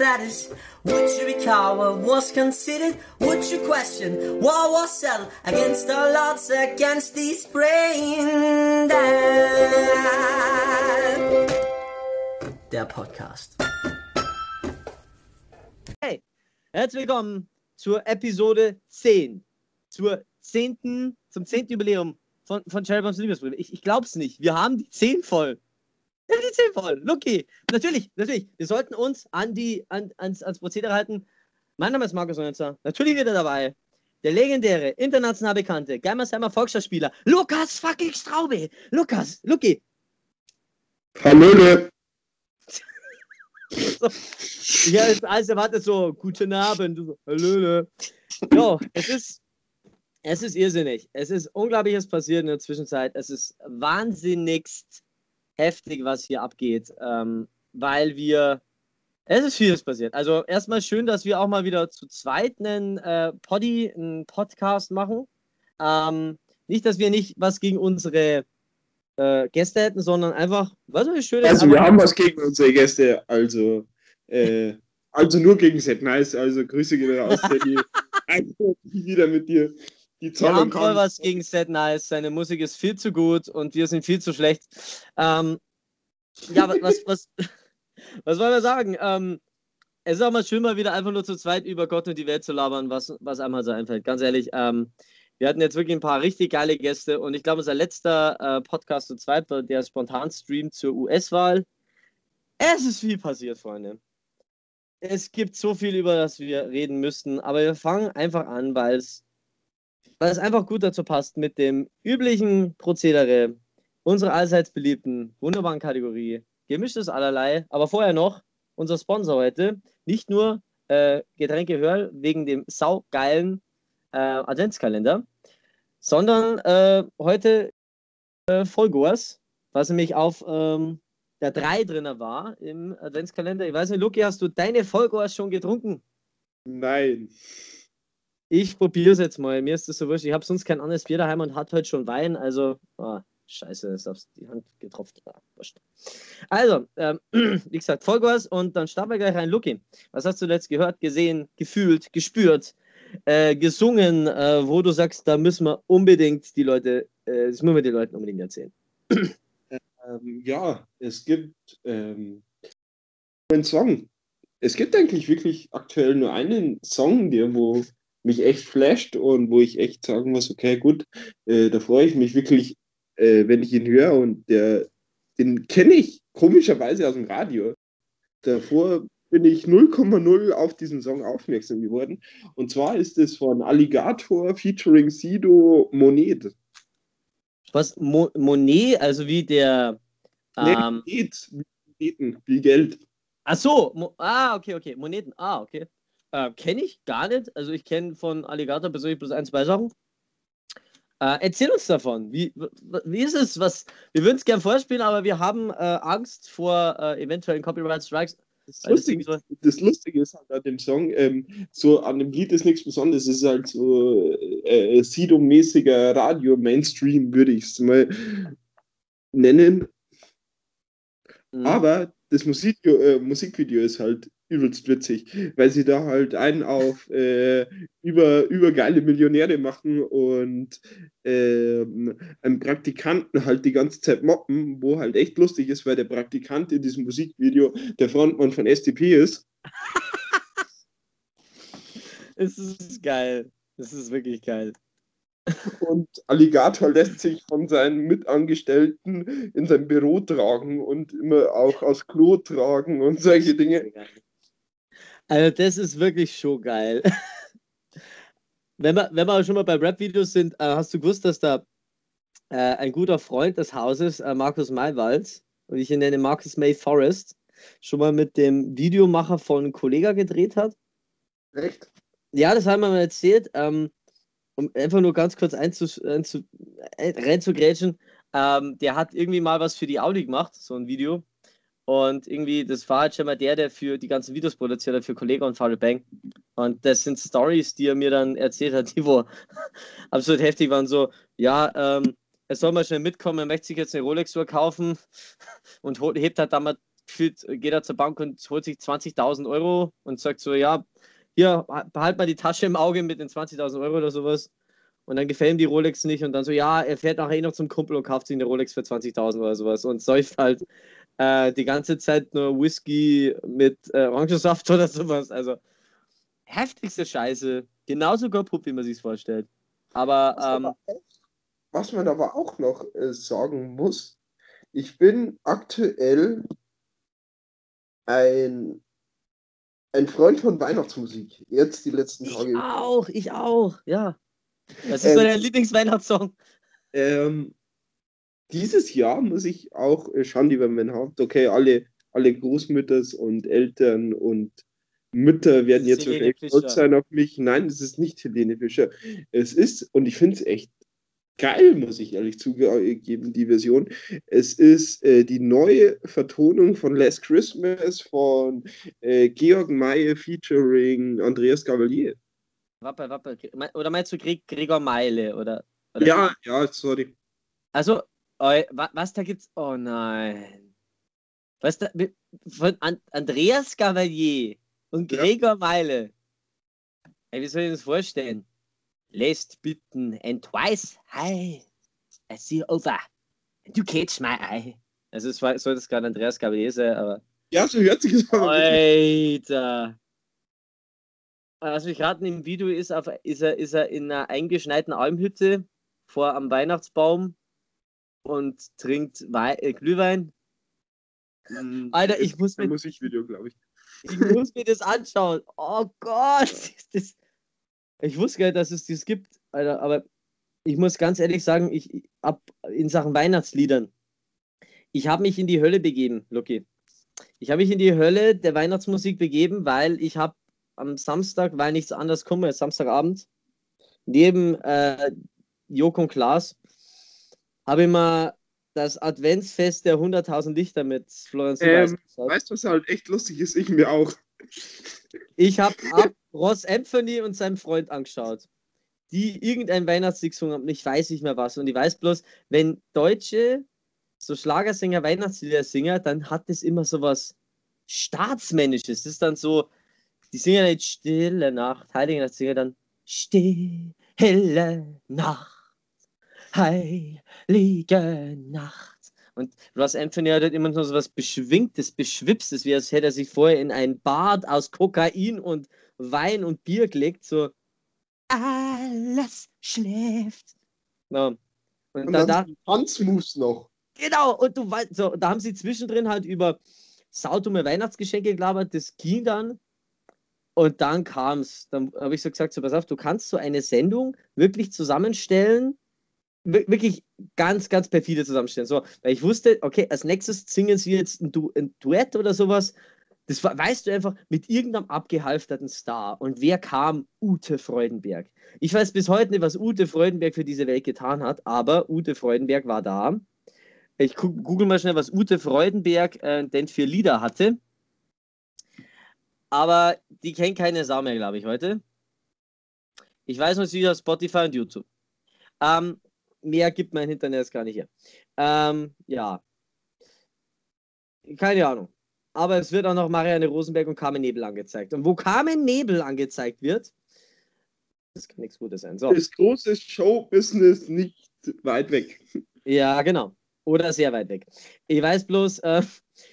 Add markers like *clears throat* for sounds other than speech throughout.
status? Would you recall what was considered? Would you question what was settled against all odds, against these brain dead? Der Podcast. Hey, herzlich willkommen zur Episode 10. Zur 10. zum 10. Jubiläum von, von Cherry Bombs Liebesbrüder. Ich, ich glaub's nicht. Wir haben die 10 voll. Ja, die 10 voll. Lucky. Natürlich, natürlich. Wir sollten uns an die, an, ans, ans Prozedere halten. Mein Name ist Markus Neunzer. Natürlich wieder dabei. Der legendäre, international bekannte Geimersheimer Volksschauspieler Lukas fucking Straube. Lukas, Lucky. Hallöle. *laughs* So. Ja, alles erwartet so, guten Abend. So, Hallöle. Jo, es ist, es ist irrsinnig. Es ist unglaubliches passiert in der Zwischenzeit. Es ist wahnsinnigst heftig, was hier abgeht, ähm, weil wir, es ist vieles passiert. Also erstmal schön, dass wir auch mal wieder zu zweit einen äh, Poddy, einen Podcast machen. Ähm, nicht, dass wir nicht was gegen unsere äh, Gäste hätten, sondern einfach, was ist schön. Also wir haben was gegen unsere Gäste, also äh, also nur gegen Set Nice, also Grüße gehen raus, Teddy. *laughs* Wieder mit dir. Die Wir haben voll was gegen Set Nice. Seine Musik ist viel zu gut und wir sind viel zu schlecht. Ähm, ja, wa- was, was, *laughs* was wollen wir sagen? Ähm, es ist auch mal schön, mal wieder einfach nur zu zweit über Gott und die Welt zu labern, was, was einem halt so einfällt. Ganz ehrlich, ähm, wir hatten jetzt wirklich ein paar richtig geile Gäste und ich glaube, unser letzter äh, Podcast zu zweit war der Spontan-Stream zur US-Wahl. Es ist viel passiert, Freunde. Es gibt so viel, über das wir reden müssten, aber wir fangen einfach an, weil es weil es einfach gut dazu passt mit dem üblichen Prozedere unserer allseits beliebten, wunderbaren Kategorie Gemischtes allerlei. Aber vorher noch unser Sponsor heute. Nicht nur äh, Getränke Hörl wegen dem saugeilen äh, Adventskalender, sondern äh, heute äh, Vollgoers, was nämlich auf ähm, der 3 drin war im Adventskalender. Ich weiß nicht, Luki, hast du deine Vollgoers schon getrunken? Nein. Ich probiere es jetzt mal. Mir ist das so wurscht. Ich habe sonst kein anderes Bier daheim und hat heute schon Wein. Also, ah, scheiße, ist auf die Hand getropft. Ah. Also, ähm, *clears throat* wie gesagt, Vollgas und dann starten wir gleich rein. Luki, was hast du letzt gehört, gesehen, gefühlt, gespürt, äh, gesungen, äh, wo du sagst, da müssen wir unbedingt die Leute, äh, das müssen wir den Leuten unbedingt erzählen. *clears throat* Ähm, ja, es gibt ähm, einen Song. Es gibt eigentlich wirklich aktuell nur einen Song, der wo mich echt flasht und wo ich echt sagen muss, okay, gut, äh, da freue ich mich wirklich, äh, wenn ich ihn höre und der, den kenne ich komischerweise aus dem Radio. Davor bin ich 0,0 auf diesen Song aufmerksam geworden. Und zwar ist es von Alligator featuring Sido Monet. Was, Mo Monet, also wie der. Nee, Ähm, Monet, Moneten, wie Geld. Ach so, Mo ah, okay, okay. Moneten, ah, okay. Äh, kenne ich gar nicht. Also ich kenne von Alligator persönlich bloß ein, zwei Sachen. Äh, erzähl uns davon. Wie, wie ist es? Was, wir würden es gern vorspielen, aber wir haben äh, Angst vor äh, eventuellen Copyright Strikes. Das das Lustige, irgendwie so- das Lustige ist halt an dem Song, ähm, so an dem Lied ist nichts Besonderes, es ist halt so äh, Sido-mäßiger Radio-Mainstream, würde ich es mal nennen. Mhm. Aber das Musikvideo, äh, Musikvideo ist halt übelst witzig, weil sie da halt einen auf äh, über, über geile Millionäre machen und ähm, einen Praktikanten halt die ganze Zeit moppen, wo halt echt lustig ist, weil der Praktikant in diesem Musikvideo der Frontmann von SDP ist. *laughs* Es ist geil. Es ist wirklich geil. Und Alligator lässt sich von seinen Mitangestellten in sein Büro tragen und immer auch aus Klo tragen und solche Dinge. Also das ist wirklich schon geil. wenn, wir, wenn wir schon mal bei Rap-Videos sind, äh, hast du gewusst, dass da äh, ein guter Freund des Hauses, äh, Markus Maywald, und ich ihn nenne Marcus May Forrest, schon mal mit dem Videomacher von Kollega gedreht hat? Recht? Ja, das haben wir mal erzählt. Ähm, um einfach nur ganz kurz einzu, einzu, reinzugrätschen. Ähm, der hat irgendwie mal was für die Audi gemacht, so ein Video. Und irgendwie, das war halt schon mal der, der für die ganzen Videos produziert hat, für Kollega und Farid Bang. Und das sind Stories, die er mir dann erzählt hat, *laughs* die wo *laughs* absolut heftig waren. So, ja, ähm, er soll mal schnell mitkommen, er möchte sich jetzt eine Rolex-Uhr kaufen *laughs* und hebt halt damals geht er zur Bank und holt sich 20.000 Euro und sagt so, ja, hier, behalt mal die Tasche im Auge mit den 20.000 Euro oder sowas. Und dann gefällt ihm die Rolex nicht und dann so, ja, er fährt nachher eh noch zum Kumpel und kauft sich eine Rolex für 20.000 oder sowas und säuft halt äh, die ganze Zeit nur Whisky mit äh, Orangensaft oder sowas. Also heftigste Scheiße. Genauso kaputt, wie man sich vorstellt. Aber, Was, ähm, aber was man aber auch noch äh, sagen muss, ich bin aktuell ein, ein Freund von Weihnachtsmusik. Jetzt die letzten ich Tage. auch, ich auch, ja. Was ist Ähm, so dein Lieblingsweihnachtssong? Ähm, dieses Jahr muss ich auch äh, Schande über mein Haupt. Okay, alle, alle Großmütters und Eltern und Mütter werden Das jetzt wahrscheinlich stolz sein auf mich. Nein, es ist nicht Helene Fischer. Es ist, und ich finde es echt geil, muss ich ehrlich zugeben, die Version. Es ist äh, die neue Vertonung von Last Christmas von äh, Georg Maye featuring Andreas Gavalier. Wappel, Wappel. Oder meinst du Gre Gregor Meile? Oder, oder? Ja, ja, sorry. Also, was da gibt's? Oh nein. Was da von An Andreas Gavalier und Ja. Gregor Meile. Ey, wie soll ich das vorstellen? Lässt bitten and twice high. I see over. And you catch my eye. Also, es war, soll das gerade Andreas Gavalier sein, aber. Ja, so hört sich aber wirklich Alter. Was mich raten im Video ist, auf, ist, er, ist er in einer eingeschneiten Almhütte vor am Weihnachtsbaum und trinkt Wei äh, Glühwein. Mm, Alter, ich muss mir- Musikvideo, glaube ich. Ich muss mir das anschauen. Oh Gott. *laughs* Ist das... Ich wusste gar nicht, dass es das gibt, Alter, aber ich muss ganz ehrlich sagen, ich ab in Sachen Weihnachtsliedern, ich habe mich in die Hölle begeben, Lucky. Ich habe mich in die Hölle der Weihnachtsmusik begeben, weil ich habe am Samstag, weil nichts anderes komme, Samstagabend, neben äh, Joko und Klaas, habe ich mal das Adventsfest der 100.000 Lichter mit Florenz Ähm. Weißt du, was halt echt lustig ist? Ich mir auch. Ich habe ab Ross Anthony und seinem Freund angeschaut, die irgendein Weihnachtslied gesungen haben. Ich weiß nicht mehr was. Und ich weiß bloß, wenn Deutsche so Schlagersänger Weihnachtslieder singen, dann hat das immer so was Staatsmännisches. Das ist dann so, die singen nicht Stille Nacht, Heilige Nacht, singen dann Stille Nacht, Heilige Nacht. Und Ross Anthony hat halt immer so was Beschwingtes, Beschwipstes, wie als hätte er sich vorher in ein Bad aus Kokain und Wein und Bier gelegt, so alles schläft. Ja. Und, Und da, dann da, die Tanzmoves noch. genau, und du weißt, so, da haben sie zwischendrin halt über saudumme Weihnachtsgeschenke gelabert, das ging dann. Und dann kam es. Dann habe ich so gesagt: so, Pass auf, du kannst so eine Sendung wirklich zusammenstellen, wirklich ganz, ganz perfide zusammenstellen. So, weil ich wusste, okay, als nächstes singen sie jetzt ein, du ein Duett oder sowas. Das weißt du einfach mit irgendeinem abgehalfterten Star. Und wer kam? Ute Freudenberg. Ich weiß bis heute nicht, was Ute Freudenberg für diese Welt getan hat, aber Ute Freudenberg war da. Ich google mal schnell, was Ute Freudenberg äh, denn für Lieder hatte. Aber die kennt keine Sau mehr, glaube ich, heute. Ich weiß nur, sie auf Spotify und YouTube. Ähm, mehr gibt mein Internet jetzt gar nicht her. Ähm, ja. Keine Ahnung. Aber es wird auch noch Marianne Rosenberg und Carmen Nebel angezeigt. Und wo Carmen Nebel angezeigt wird, das kann nichts Gutes sein. So. Das große Showbusiness nicht weit weg. Ja, genau. Oder sehr weit weg. Ich weiß bloß, äh,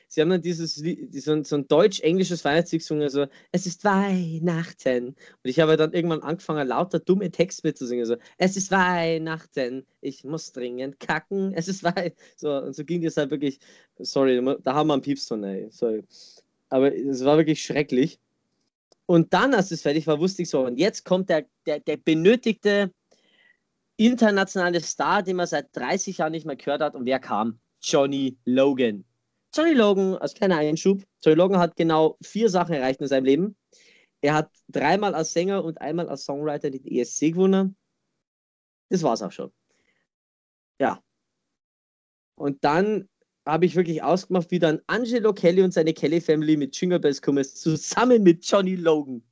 sie haben dann dieses so, ein- so ein deutsch-englisches Weihnachtslied gesungen, so, es ist Weihnachten. Und ich habe dann irgendwann angefangen, lauter dumme Text mitzusingen, so, es ist Weihnachten, ich muss dringend kacken, es ist Weihnachten. So, und so ging das halt wirklich, sorry, da haben wir einen Piepston, ey, sorry. Aber es war wirklich schrecklich. Und dann, als es fertig war, wusste ich so, und jetzt kommt der, der, der benötigte internationale Star, den man seit 30 Jahren nicht mehr gehört hat. Und wer kam? Johnny Logan. Johnny Logan, als kleiner Einschub, Johnny Logan hat genau vier Sachen erreicht in seinem Leben. Er hat dreimal als Sänger und einmal als Songwriter den ESC gewonnen. Das war's auch schon. Ja. Und dann habe ich wirklich ausgemacht, wie dann Angelo Kelly und seine Kelly Family mit Jingle Bells kommen, zusammen mit Johnny Logan.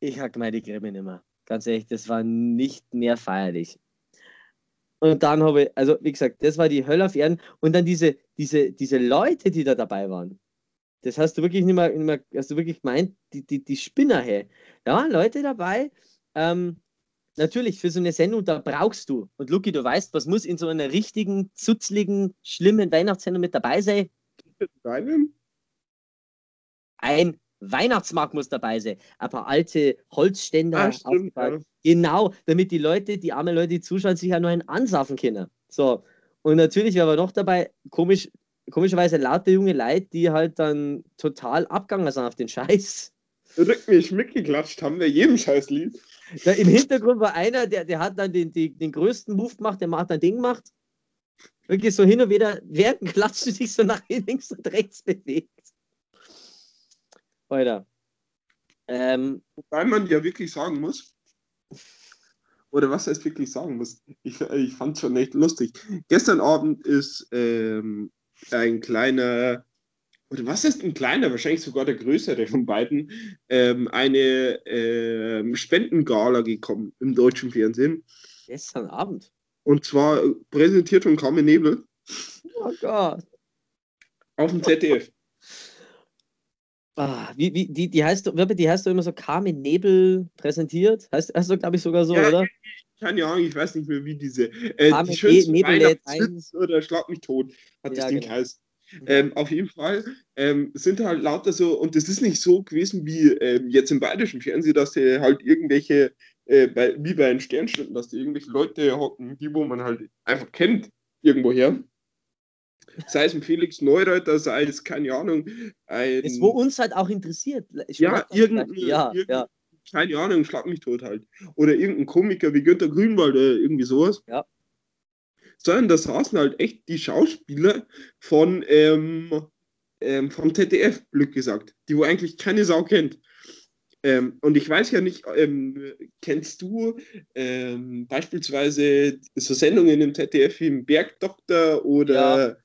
Ich habe meine Grimme nicht mehr. Ganz ehrlich, das war nicht mehr feierlich. Und dann habe ich, also wie gesagt, das war die Hölle auf Erden. Und dann diese, diese, diese Leute, die da dabei waren. Das hast du wirklich nicht mehr, nicht mehr hast du wirklich gemeint, die, die, die Spinner, hey. Da waren Leute dabei, ähm, natürlich für so eine Sendung, da brauchst du. Und Luki, du weißt, was muss in so einer richtigen, zutzligen, schlimmen Weihnachtssendung mit dabei sein? Deinem? Ein Weihnachtsmarkt muss dabei sein. Ein paar alte Holzständer. Ah, stimmt, aufgebaut. Genau, damit die Leute, die armen Leute, die zuschauen, sich ja noch einen ansaufen können. So. Und natürlich war aber noch dabei, komisch, komischerweise laute junge Leute, die halt dann total abgegangen sind auf den Scheiß. Rück mich mitgeklatscht haben wir jedem Scheißlied. Da Im Hintergrund war einer, der, der hat dann den, die, den größten Move gemacht, der macht ein Ding gemacht. Wirklich so hin und wieder, während dem Klatschen sich so nach links und rechts bewegt. Alter. Ähm, Wobei man ja wirklich sagen muss, oder was heißt wirklich sagen muss, ich, ich fand es schon echt lustig. Gestern Abend ist ähm, ein kleiner, oder was ist ein kleiner, wahrscheinlich sogar der größere von beiden, ähm, eine ähm, Spendengala gekommen im deutschen Fernsehen. gestern Abend. Und zwar präsentiert von Carmen Nebel Oh Gott. auf dem ZDF. Ah, wie, wie, die, die heißt, die heißt doch immer so Carmen Nebel präsentiert. Heißt, heißt doch, glaube ich, sogar so, Ja, oder? Keine Ahnung, ich weiß nicht mehr, wie diese. Äh, Carmen die schönsten Ne- Nebel lädt Weihnachtswitz oder Schlag mich tot, hat Ja, das Ding genau. geheißen. Ähm, auf jeden Fall ähm, sind halt lauter so, und das ist nicht so gewesen wie ähm, jetzt im bayerischen Fernsehen, dass die halt irgendwelche, äh, bei, wie bei den Sternstunden, dass die irgendwelche Leute hocken, die wo man halt einfach kennt, irgendwoher. Sei es ein Felix Neureuter, sei es, keine Ahnung, ein. Das, wo uns halt auch interessiert. Ich Ja, irgendein, ja, irgendein ja. keine Ahnung, schlag mich tot halt. Oder irgendein Komiker wie Günter Grünwald oder irgendwie sowas. Ja. Sondern da saßen halt echt die Schauspieler von ähm, ähm, vom ZDF, Glück gesagt, die wo eigentlich keine Sau kennt. Ähm, und ich weiß ja nicht, ähm, kennst du ähm, beispielsweise so Sendungen im ZDF wie im Bergdoktor oder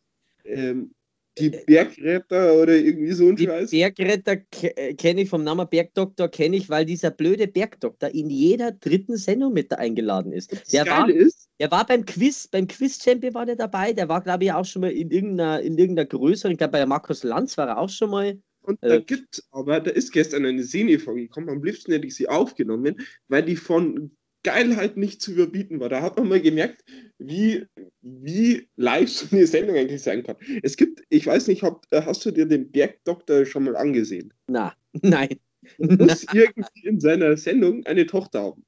ähm, die Bergretter oder irgendwie so ein Die Scheiß? Bergretter ke- kenne ich vom Namen Bergdoktor, kenne ich, weil dieser blöde Bergdoktor in jeder dritten Sendung mit da eingeladen ist. Das Der war, ist, der war beim Quiz, beim Quiz-Champion war der dabei. Der war, glaube ich, auch schon mal in irgendeiner, in irgendeiner größeren, ich glaube, bei Markus Lanz war er auch schon mal. Und da Äh. gibt aber, da ist gestern eine Szene vorgekommen, am liebsten hätte ich sie aufgenommen, weil die von Geilheit nicht zu überbieten war. Da hat man mal gemerkt, wie, wie live so eine Sendung eigentlich sein kann. Es gibt, ich weiß nicht, ob, hast du dir den Bergdoktor schon mal angesehen? Na, *laughs* nein. Er muss irgendwie in seiner Sendung eine Tochter haben.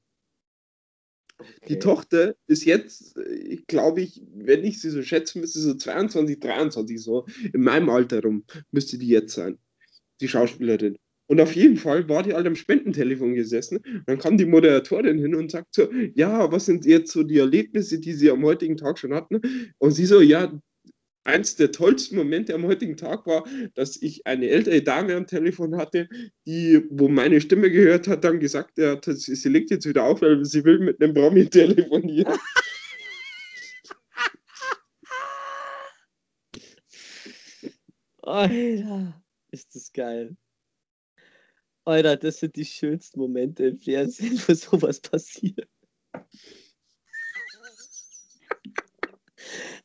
Die Okay. Tochter ist jetzt, äh, glaube ich, wenn ich sie so schätzen müsste, so 22, 23, so in meinem Alter rum, müsste die jetzt sein, die Schauspielerin. Und auf jeden Fall war die halt am Spendentelefon gesessen. Dann kam die Moderatorin hin und sagt so, ja, was sind jetzt so die Erlebnisse, die sie am heutigen Tag schon hatten? Und sie so, ja, eins der tollsten Momente am heutigen Tag war, dass ich eine ältere Dame am Telefon hatte, die, wo meine Stimme gehört hat, dann gesagt hat, sie, sie legt jetzt wieder auf, weil sie will mit einem Promi telefonieren. *laughs* *laughs* Alter, ist das geil. Alter, das sind die schönsten Momente im Fernsehen, wo sowas passiert.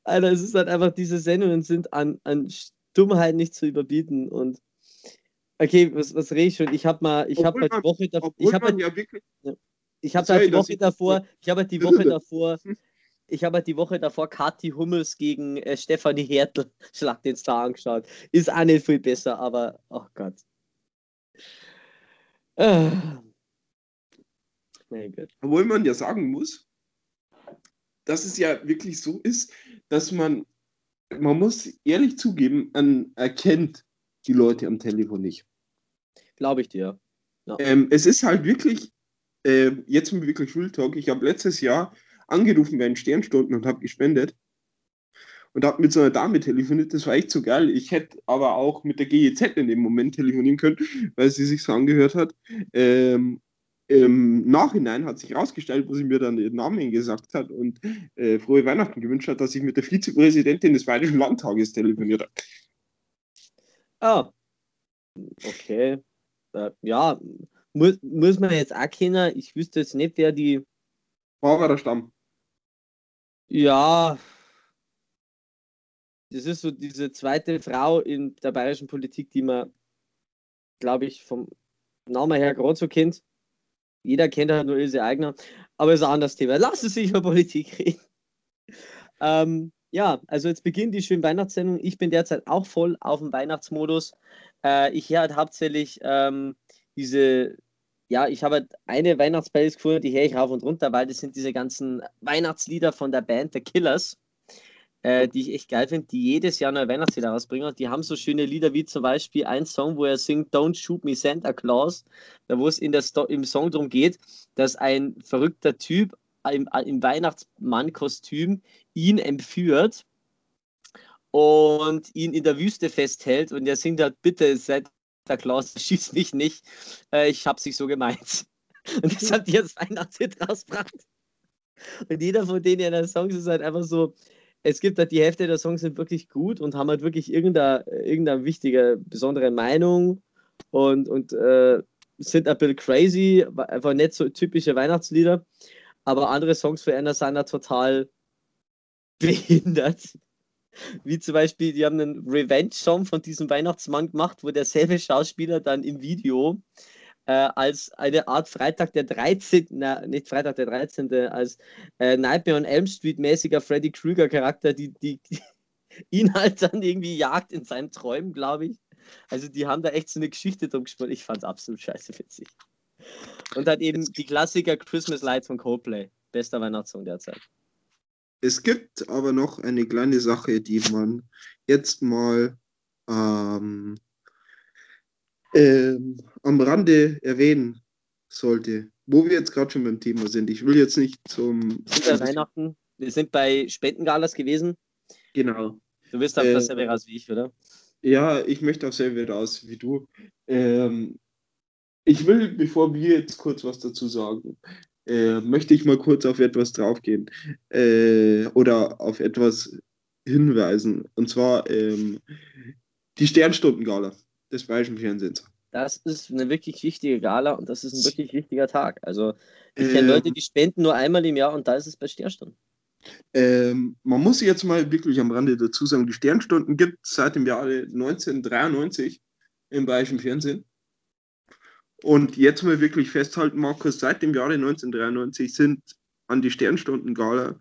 Alter, es ist halt einfach, diese Sendungen sind an, an Dummheit nicht zu überbieten. Und okay, was, was rede ich schon? Ich habe mal, ich habe halt die Woche davor, ich habe halt, ja wirklich, ich habe halt die Woche davor, ich habe halt die Woche davor, ich habe halt die Woche davor Kathi Hummels gegen äh, Stefanie Hertel *laughs* Schlag den Star angeschaut. Ist auch nicht viel besser, aber oh Gott. Gott. obwohl man ja sagen muss, dass es ja wirklich so ist, dass man, man muss ehrlich zugeben, man erkennt die Leute am Telefon nicht. Glaube ich dir. Ähm, es ist halt wirklich, äh, jetzt wirklich Real Talk, ich habe letztes Jahr angerufen bei den Sternstunden und habe gespendet und habe mit so einer Dame telefoniert, das war echt so geil. Ich hätte aber auch mit der GEZ in dem Moment telefonieren können, weil sie sich so angehört hat. Ähm, Im Nachhinein hat sich herausgestellt, wo sie mir dann ihren Namen gesagt hat und äh, frohe Weihnachten gewünscht hat, dass ich mit der Vizepräsidentin des Bayerischen Landtages telefoniert habe. Ah. Okay. Äh, ja, muss, muss man jetzt auch kennen. Ich wüsste jetzt nicht, wer die. Barbara Stamm. Ja, das ist so diese zweite Frau in der bayerischen Politik, die man, glaube ich, vom Namen her gerade so kennt. Jeder kennt halt nur Ilse Eigner, aber ist ein anderes Thema. Lass es sich über Politik reden. Ähm, ja, also jetzt beginnt die schöne Weihnachtssendung. Ich bin derzeit auch voll auf dem Weihnachtsmodus. Äh, ich höre halt hauptsächlich ähm, diese, ja, ich habe halt eine Weihnachtsplaylist gefunden, die höre ich rauf und runter, weil das sind diese ganzen Weihnachtslieder von der Band The Killers äh, die ich echt geil finde, die jedes Jahr neue Weihnachtslieder rausbringen. Die haben so schöne Lieder wie zum Beispiel ein Song, wo er singt Don't Shoot Me Santa Claus, da wo es in der Sto im Song darum geht, dass ein verrückter Typ im, im Weihnachtsmann-Kostüm ihn entführt und ihn in der Wüste festhält und er singt halt, bitte Santa Claus, *laughs* schieß mich nicht, äh, ich hab's nicht so gemeint. *laughs* Und das hat die jetzt Weihnachtslied rausgebracht. Und jeder von denen in der Songs ist halt einfach so, es gibt halt die Hälfte der Songs sind wirklich gut und haben halt wirklich irgendeine, irgendeine wichtige, besondere Meinung und, und äh, sind ein bisschen crazy, einfach nicht so typische Weihnachtslieder. Aber andere Songs für Anna sind total *laughs* behindert. Wie zum Beispiel, die haben einen Revenge-Song von diesem Weihnachtsmann gemacht, wo derselbe Schauspieler dann im Video äh, als eine Art Freitag der 13., na, nicht Freitag der 13., als äh, Nightmare on Elm Street mäßiger Freddy Krueger Charakter, die, die, die *laughs* ihn halt dann irgendwie jagt in seinen Träumen, glaube ich. Also die haben da echt so eine Geschichte drum gespielt. Ich fand es absolut scheiße witzig. Und halt eben die Klassiker Christmas Lights von Coldplay. Bester Weihnachtssong derzeit. Es gibt aber noch eine kleine Sache, die man jetzt mal ähm, ähm, am Rande erwähnen sollte, wo wir jetzt gerade schon beim Thema sind. Ich will jetzt nicht zum. Bei Weihnachten. Wir sind bei Spendengalas gewesen. Genau. Du wirst auf äh, dasselbe raus wie ich, oder? Ja, ich möchte auch selber raus wie du. Ähm, ich will, bevor wir jetzt kurz was dazu sagen, äh, möchte ich mal kurz auf etwas draufgehen äh, oder auf etwas hinweisen. Und zwar ähm, die Sternstundengala des Bayerischen Fernsehens. Das ist eine wirklich wichtige Gala und das ist ein wirklich wichtiger Tag. Also ich kenne ähm, Leute, die spenden nur einmal im Jahr und da ist es bei Sternstunden. Ähm, man muss jetzt mal wirklich am Rande dazu sagen, die Sternstunden gibt es seit dem Jahre 1993 im Bayerischen Fernsehen. Und jetzt mal wirklich festhalten, Markus, seit dem Jahre 1993 sind an die Sternstunden-Gala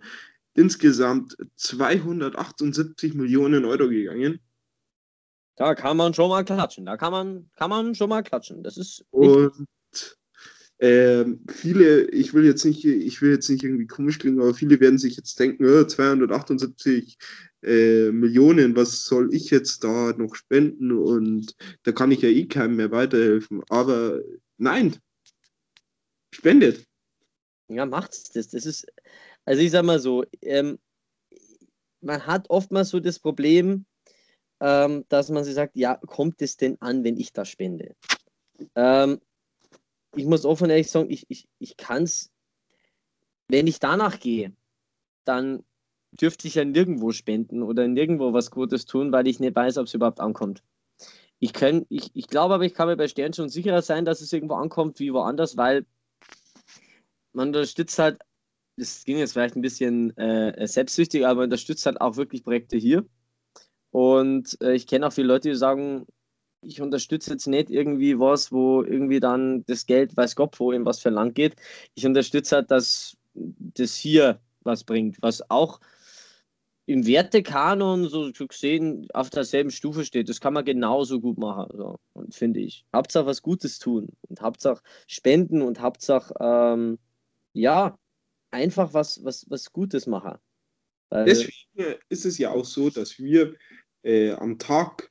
insgesamt 278 Millionen Euro gegangen. Da kann man schon mal klatschen. Da kann man, kann man schon mal klatschen. Das ist. Und ähm, viele, ich will jetzt nicht, ich will jetzt nicht irgendwie komisch klingen, aber viele werden sich jetzt denken, oh, 278 äh, Millionen, was soll ich jetzt da noch spenden? Und da kann ich ja eh keinem mehr weiterhelfen. Aber nein, spendet. Ja, macht's das. Das ist, also ich sag mal so, ähm, man hat oftmals so das Problem, ähm, dass man sich sagt, ja, kommt es denn an, wenn ich das spende? Ähm, ich muss offen ehrlich sagen, ich, ich, ich kann es, wenn ich danach gehe, dann dürfte ich ja nirgendwo spenden oder nirgendwo was Gutes tun, weil ich nicht weiß, ob es überhaupt ankommt. Ich, ich, ich glaube aber, ich kann mir bei Stern schon sicherer sein, dass es irgendwo ankommt wie woanders, weil man unterstützt halt, das ging jetzt vielleicht ein bisschen äh, selbstsüchtig, aber unterstützt halt auch wirklich Projekte hier. Und äh, ich kenne auch viele Leute, die sagen, ich unterstütze jetzt nicht irgendwie was, wo irgendwie dann das Geld, weiß Gott, wo in was Land geht. Ich unterstütze halt, dass das hier was bringt, was auch im Wertekanon so gesehen auf derselben Stufe steht. Das kann man genauso gut machen, so, und finde ich. Hauptsache was Gutes tun und Hauptsache spenden und Hauptsache, ähm, ja, einfach was, was, was Gutes machen. Weil Deswegen ist es ja auch so, dass wir äh, am Tag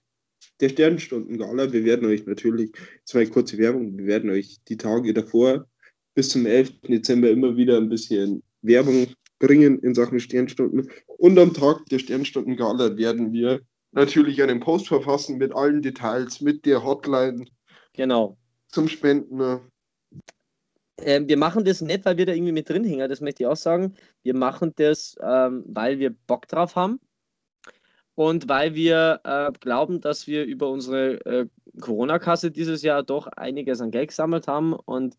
der Sternstunden-Gala, wir werden euch natürlich, zwei kurze Werbung, wir werden euch die Tage davor bis zum 11. Dezember immer wieder ein bisschen Werbung bringen in Sachen Sternstunden. Und am Tag der Sternstunden-Gala werden wir natürlich einen Post verfassen mit allen Details, mit der Hotline. Genau. Zum Spenden. Ähm, wir machen das nicht, weil wir da irgendwie mit drin hängen, das möchte ich auch sagen. Wir machen das, ähm, weil wir Bock drauf haben und weil wir äh, glauben, dass wir über unsere äh, Corona-Kasse dieses Jahr doch einiges an Geld gesammelt haben und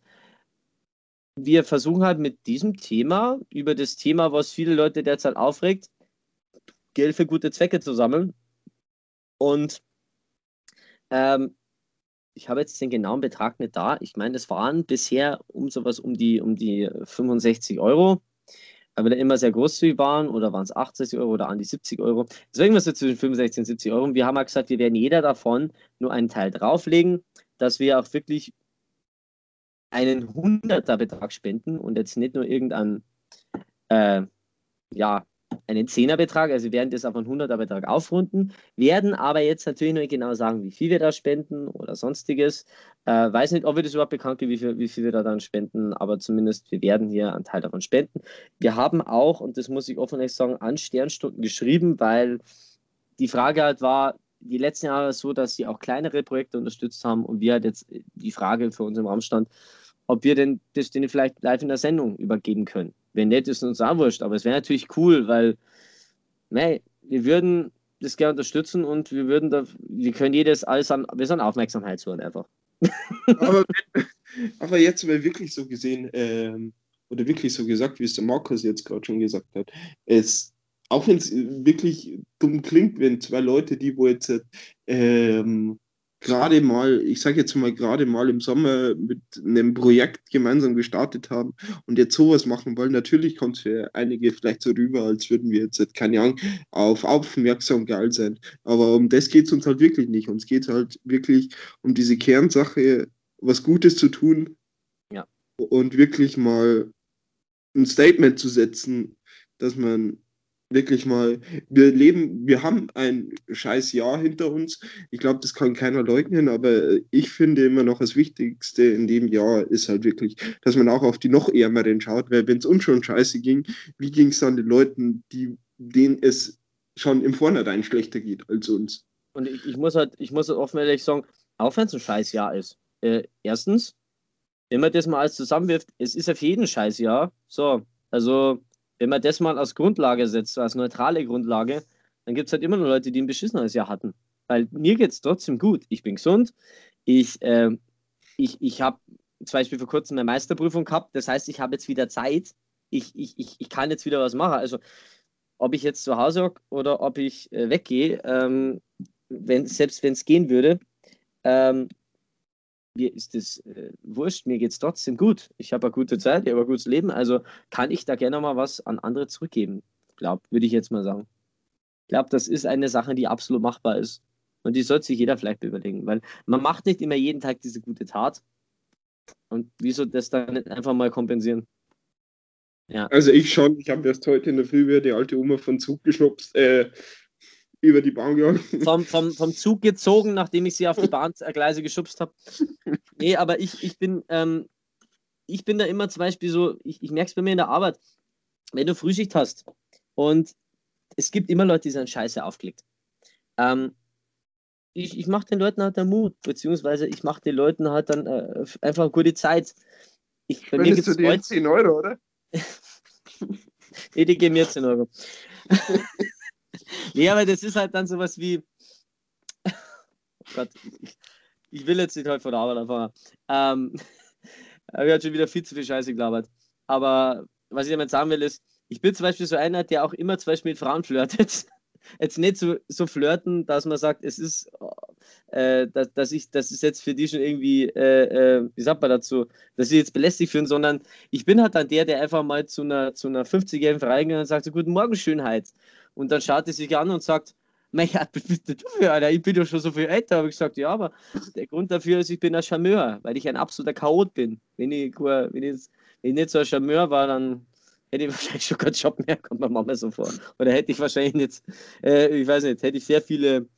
wir versuchen halt mit diesem Thema, über das Thema, was viele Leute derzeit aufregt, Geld für gute Zwecke zu sammeln. Und ähm, ich habe jetzt den genauen Betrag nicht da. Ich meine, es waren bisher um sowas um die, um die 65 Euro, weil wir immer sehr großzügig waren, oder waren es 80 Euro oder an die 70 Euro. Deswegen was so zwischen 65 und 70 Euro. Und wir haben halt gesagt, wir werden jeder davon nur einen Teil drauflegen, dass wir auch wirklich einen 100er Betrag spenden und jetzt nicht nur irgendeinen, äh, ja, einen Zehnerbetrag, also wir werden das auf einen 100er Betrag aufrunden, werden aber jetzt natürlich noch nicht genau sagen, wie viel wir da spenden oder sonstiges. Äh, weiß nicht, ob wir das überhaupt bekannt geben, wie viel, wie viel wir da dann spenden, aber zumindest wir werden hier einen Teil davon spenden. Wir haben auch, und das muss ich offen sagen, an Sternstunden geschrieben, weil die Frage halt war, die letzten Jahre so, dass sie auch kleinere Projekte unterstützt haben und wir halt jetzt die Frage für uns im Raum stand, ob wir denn das denen vielleicht live in der Sendung übergeben können. Wenn nicht, ist uns auch wurscht, aber es wäre natürlich cool, weil nee, wir würden das gerne unterstützen und wir würden da, wir können jedes alles an, wir sind Aufmerksamkeit zu einfach. aber, aber jetzt mal wirklich so gesehen, ähm, oder wirklich so gesagt, wie es der Markus jetzt gerade schon gesagt hat, es, auch wenn es wirklich dumm klingt, wenn zwei Leute, die wo jetzt ähm, gerade mal, ich sage jetzt mal gerade mal im Sommer mit einem Projekt gemeinsam gestartet haben und jetzt sowas machen wollen, natürlich kommt es für einige vielleicht so rüber, als würden wir jetzt, keine Ahnung, auf aufmerksam geil sein. Aber um das geht es uns halt wirklich nicht. Uns geht es halt wirklich um diese Kernsache, was Gutes zu tun ja. und wirklich mal ein Statement zu setzen, dass man wirklich mal, wir leben, wir haben ein scheiß Jahr hinter uns. Ich glaube, das kann keiner leugnen, aber ich finde immer noch das Wichtigste in dem Jahr ist halt wirklich, dass man auch auf die noch Ärmeren schaut, weil wenn es uns schon scheiße ging, wie ging es dann den Leuten, die, denen es schon im Vornherein schlechter geht als uns? Und ich, ich muss halt, ich muss halt offen ehrlich sagen, auch wenn es ein scheiß Jahr ist, äh, erstens, wenn man das mal alles zusammenwirft, es ist auf jeden scheiß Jahr, so, also wenn man das mal als Grundlage setzt, als neutrale Grundlage, dann gibt es halt immer noch Leute, die ein beschissenes Jahr hatten. Weil mir geht es trotzdem gut. Ich bin gesund. Ich, äh, ich, ich habe zum Beispiel vor kurzem eine Meisterprüfung gehabt. Das heißt, ich habe jetzt wieder Zeit. Ich, ich, ich, ich kann jetzt wieder was machen. Also, ob ich jetzt zu Hause hocke oder ob ich äh, weggehe, ähm, wenn, selbst wenn es gehen würde, ähm, mir ist es äh, wurscht, mir geht es trotzdem gut. Ich habe eine gute Zeit, ich habe ein gutes Leben, also kann ich da gerne mal was an andere zurückgeben. Glaube, würde ich jetzt mal sagen. Ich glaube, das ist eine Sache, die absolut machbar ist. Und die sollte sich jeder vielleicht überlegen, weil man macht nicht immer jeden Tag diese gute Tat. Und wieso das dann nicht einfach mal kompensieren? Ja. Also ich schon, ich habe erst heute in der Früh wieder die alte Oma von Zug geschnupst, äh, über die Bahn gegangen. *laughs* Vom, vom, vom Zug gezogen, nachdem ich sie auf die Bahngleise geschubst habe. Nee, aber ich, ich bin, ähm, ich bin da immer zum Beispiel so, ich, ich merke es bei mir in der Arbeit, wenn du Frühschicht hast und es gibt immer Leute, die sind scheiße aufgelegt. Ähm, ich, ich mache den Leuten halt den Mut, beziehungsweise ich mache den Leuten halt dann äh, einfach eine gute Zeit. Ich, bei mir du dir 10 Euro, oder? *laughs* nee, die geben mir 10 Euro. *laughs* nee, aber das ist halt dann sowas wie. oh Gott, ich, ich, will jetzt nicht heute von der Arbeit anfangen. Ähm, ich habe schon wieder viel zu viel Scheiße gelabert. Aber was ich damit sagen will, ist, ich bin zum Beispiel so einer, der auch immer zum Beispiel mit Frauen flirtet. Jetzt nicht so, so flirten, dass man sagt, es ist, äh, dass, ich, das ist jetzt für die schon irgendwie, äh, äh, wie sagt man dazu, dass sie jetzt belästigt fühlen, sondern ich bin halt dann der, der einfach mal zu einer, zu einer 50-jährigen reingeht und sagt so, guten Morgen, Schönheit. Und dann schaut er sich an und sagt, mein Gott, bist du für Alter? Ich bin doch schon so viel älter. Habe ich gesagt, ja, aber der Grund dafür ist, ich bin ein Charmeur, weil ich ein absoluter Chaot bin. Wenn ich, wenn ich, wenn ich nicht so ein Charmeur war, dann hätte ich *laughs* wahrscheinlich schon keinen Job mehr, kommt mir manchmal so vor. Oder hätte ich wahrscheinlich jetzt, äh, ich weiß nicht, hätte ich sehr viele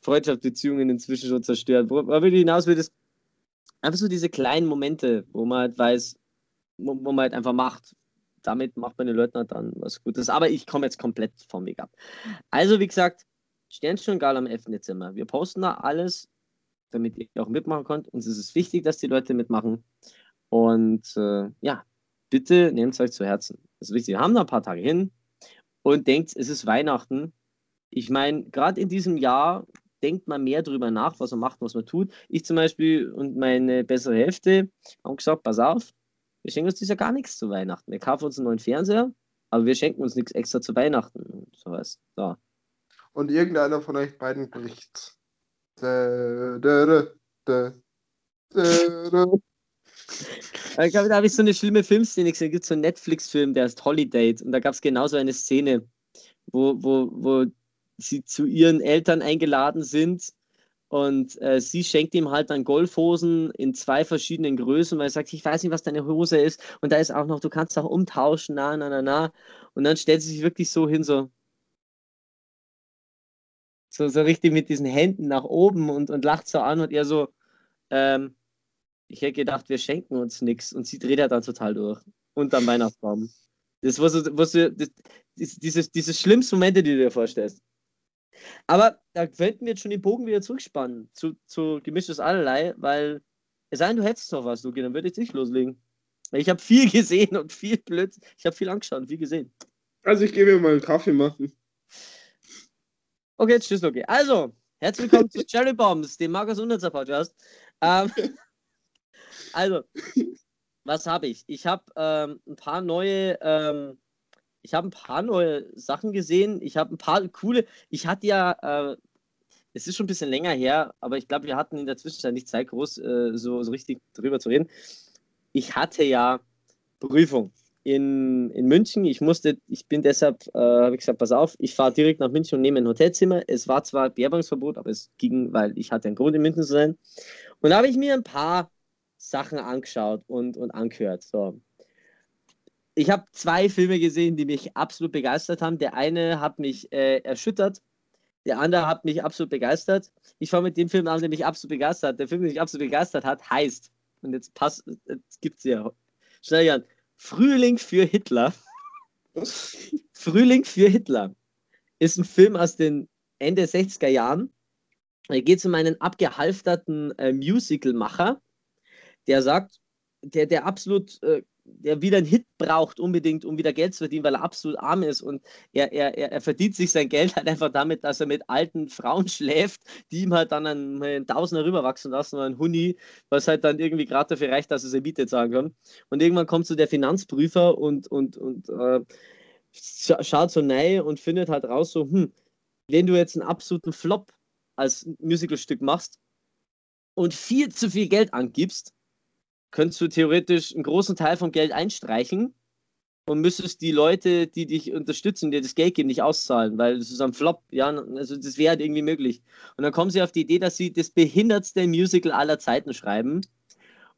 Freundschaftsbeziehungen inzwischen schon zerstört. Worauf ich hinaus will, ist einfach so diese kleinen Momente, wo man halt weiß, wo, wo man halt einfach macht damit macht man den Leuten halt dann was Gutes. Aber ich komme jetzt komplett vom Weg ab. Also, wie gesagt, Sternchen Gal am 11. Dezember. Wir posten da alles, damit ihr auch mitmachen könnt. Uns ist es wichtig, dass die Leute mitmachen. Und äh, ja, bitte nehmt es euch zu Herzen. Das ist wichtig. Wir haben da ein paar Tage hin und denkt, es ist Weihnachten. Ich meine, gerade in diesem Jahr denkt man mehr darüber nach, was man macht, was man tut. Ich zum Beispiel und meine bessere Hälfte haben gesagt, pass auf, wir schenken uns dieses Jahr gar nichts zu Weihnachten. Wir kaufen uns einen neuen Fernseher, aber wir schenken uns nichts extra zu Weihnachten und sowas. So. Und irgendeiner von euch beiden bricht. Da, da, da. Ich glaube, da habe ich so eine schlimme Filmszene gesehen. Es gibt so einen Netflix-Film, der heißt Holiday. Und da gab es genauso eine Szene, wo, wo, wo sie zu ihren Eltern eingeladen sind und äh, sie schenkt ihm halt dann Golfhosen in zwei verschiedenen Größen, weil er sagt, ich weiß nicht, was deine Hose ist. Und da ist auch noch, du kannst auch umtauschen, na, na, na, na. Und dann stellt sie sich wirklich so hin, so, so, so richtig mit diesen Händen nach oben und, und lacht so an und er so, ähm, ich hätte gedacht, wir schenken uns nichts. Und sie dreht ja dann total durch. Unterm Weihnachtsbaum. Das war so, was du, das, dieses, diese schlimmsten Momente, die du dir vorstellst. Aber da könnten wir jetzt schon den Bogen wieder zurückspannen zu, zu gemischtes Allerlei, weil es sei denn, du hättest noch was, Luki, dann würde ich nicht loslegen. Ich habe viel gesehen und viel blöd. Ich habe viel angeschaut und viel gesehen. Also ich gehe mir mal einen Kaffee machen. Okay, tschüss, Luki. Also, herzlich willkommen zu Cherry Bombs, dem Markus Unnützer Podcast. Ähm, *laughs* also, was habe ich? Ich habe ähm, ein paar neue ähm, ich habe ein paar neue Sachen gesehen. Ich habe ein paar coole. Ich hatte ja, äh, es ist schon ein bisschen länger her, aber ich glaube, wir hatten in der Zwischenzeit nicht Zeit, groß äh, so, so richtig drüber zu reden. Ich hatte ja Prüfung in, in München. Ich musste, ich bin deshalb, äh, habe ich gesagt, pass auf, ich fahre direkt nach München und nehme ein Hotelzimmer. Es war zwar Bewerbungsverbot, aber es ging, weil ich hatte einen Grund, in München zu sein. Und da habe ich mir ein paar Sachen angeschaut und, und angehört. So ich habe zwei Filme gesehen, die mich absolut begeistert haben. Der eine hat mich äh, erschüttert, der andere hat mich absolut begeistert. Ich fange mit dem Film an, der mich absolut begeistert. Der Film, der mich absolut begeistert hat, heißt, und jetzt passt, jetzt gibt es ja schnell an, Frühling für Hitler. *laughs* Frühling für Hitler ist ein Film aus den Ende 60er Jahren. Da geht es um einen abgehalfterten äh, Musicalmacher, der sagt, der, der absolut äh, der wieder einen Hit braucht, unbedingt, um wieder Geld zu verdienen, weil er absolut arm ist. Und er, er, er verdient sich sein Geld halt einfach damit, dass er mit alten Frauen *laughs* schläft, die ihm halt dann einen, einen Tausender rüberwachsen lassen oder ein Huni, was halt dann irgendwie gerade dafür reicht, dass er seine Miete zahlen kann. Und irgendwann kommt so der Finanzprüfer und, und, und äh, schaut so rein und findet halt raus, so, hm, wenn du jetzt einen absoluten Flop als Musicalstück machst und viel zu viel Geld angibst, könntest du theoretisch einen großen Teil vom Geld einstreichen und müsstest die Leute, die dich unterstützen, dir das Geld geben, nicht auszahlen, weil das ist am Flop, ja, also das wäre halt irgendwie möglich. Und dann kommen sie auf die Idee, dass sie das behindertste Musical aller Zeiten schreiben.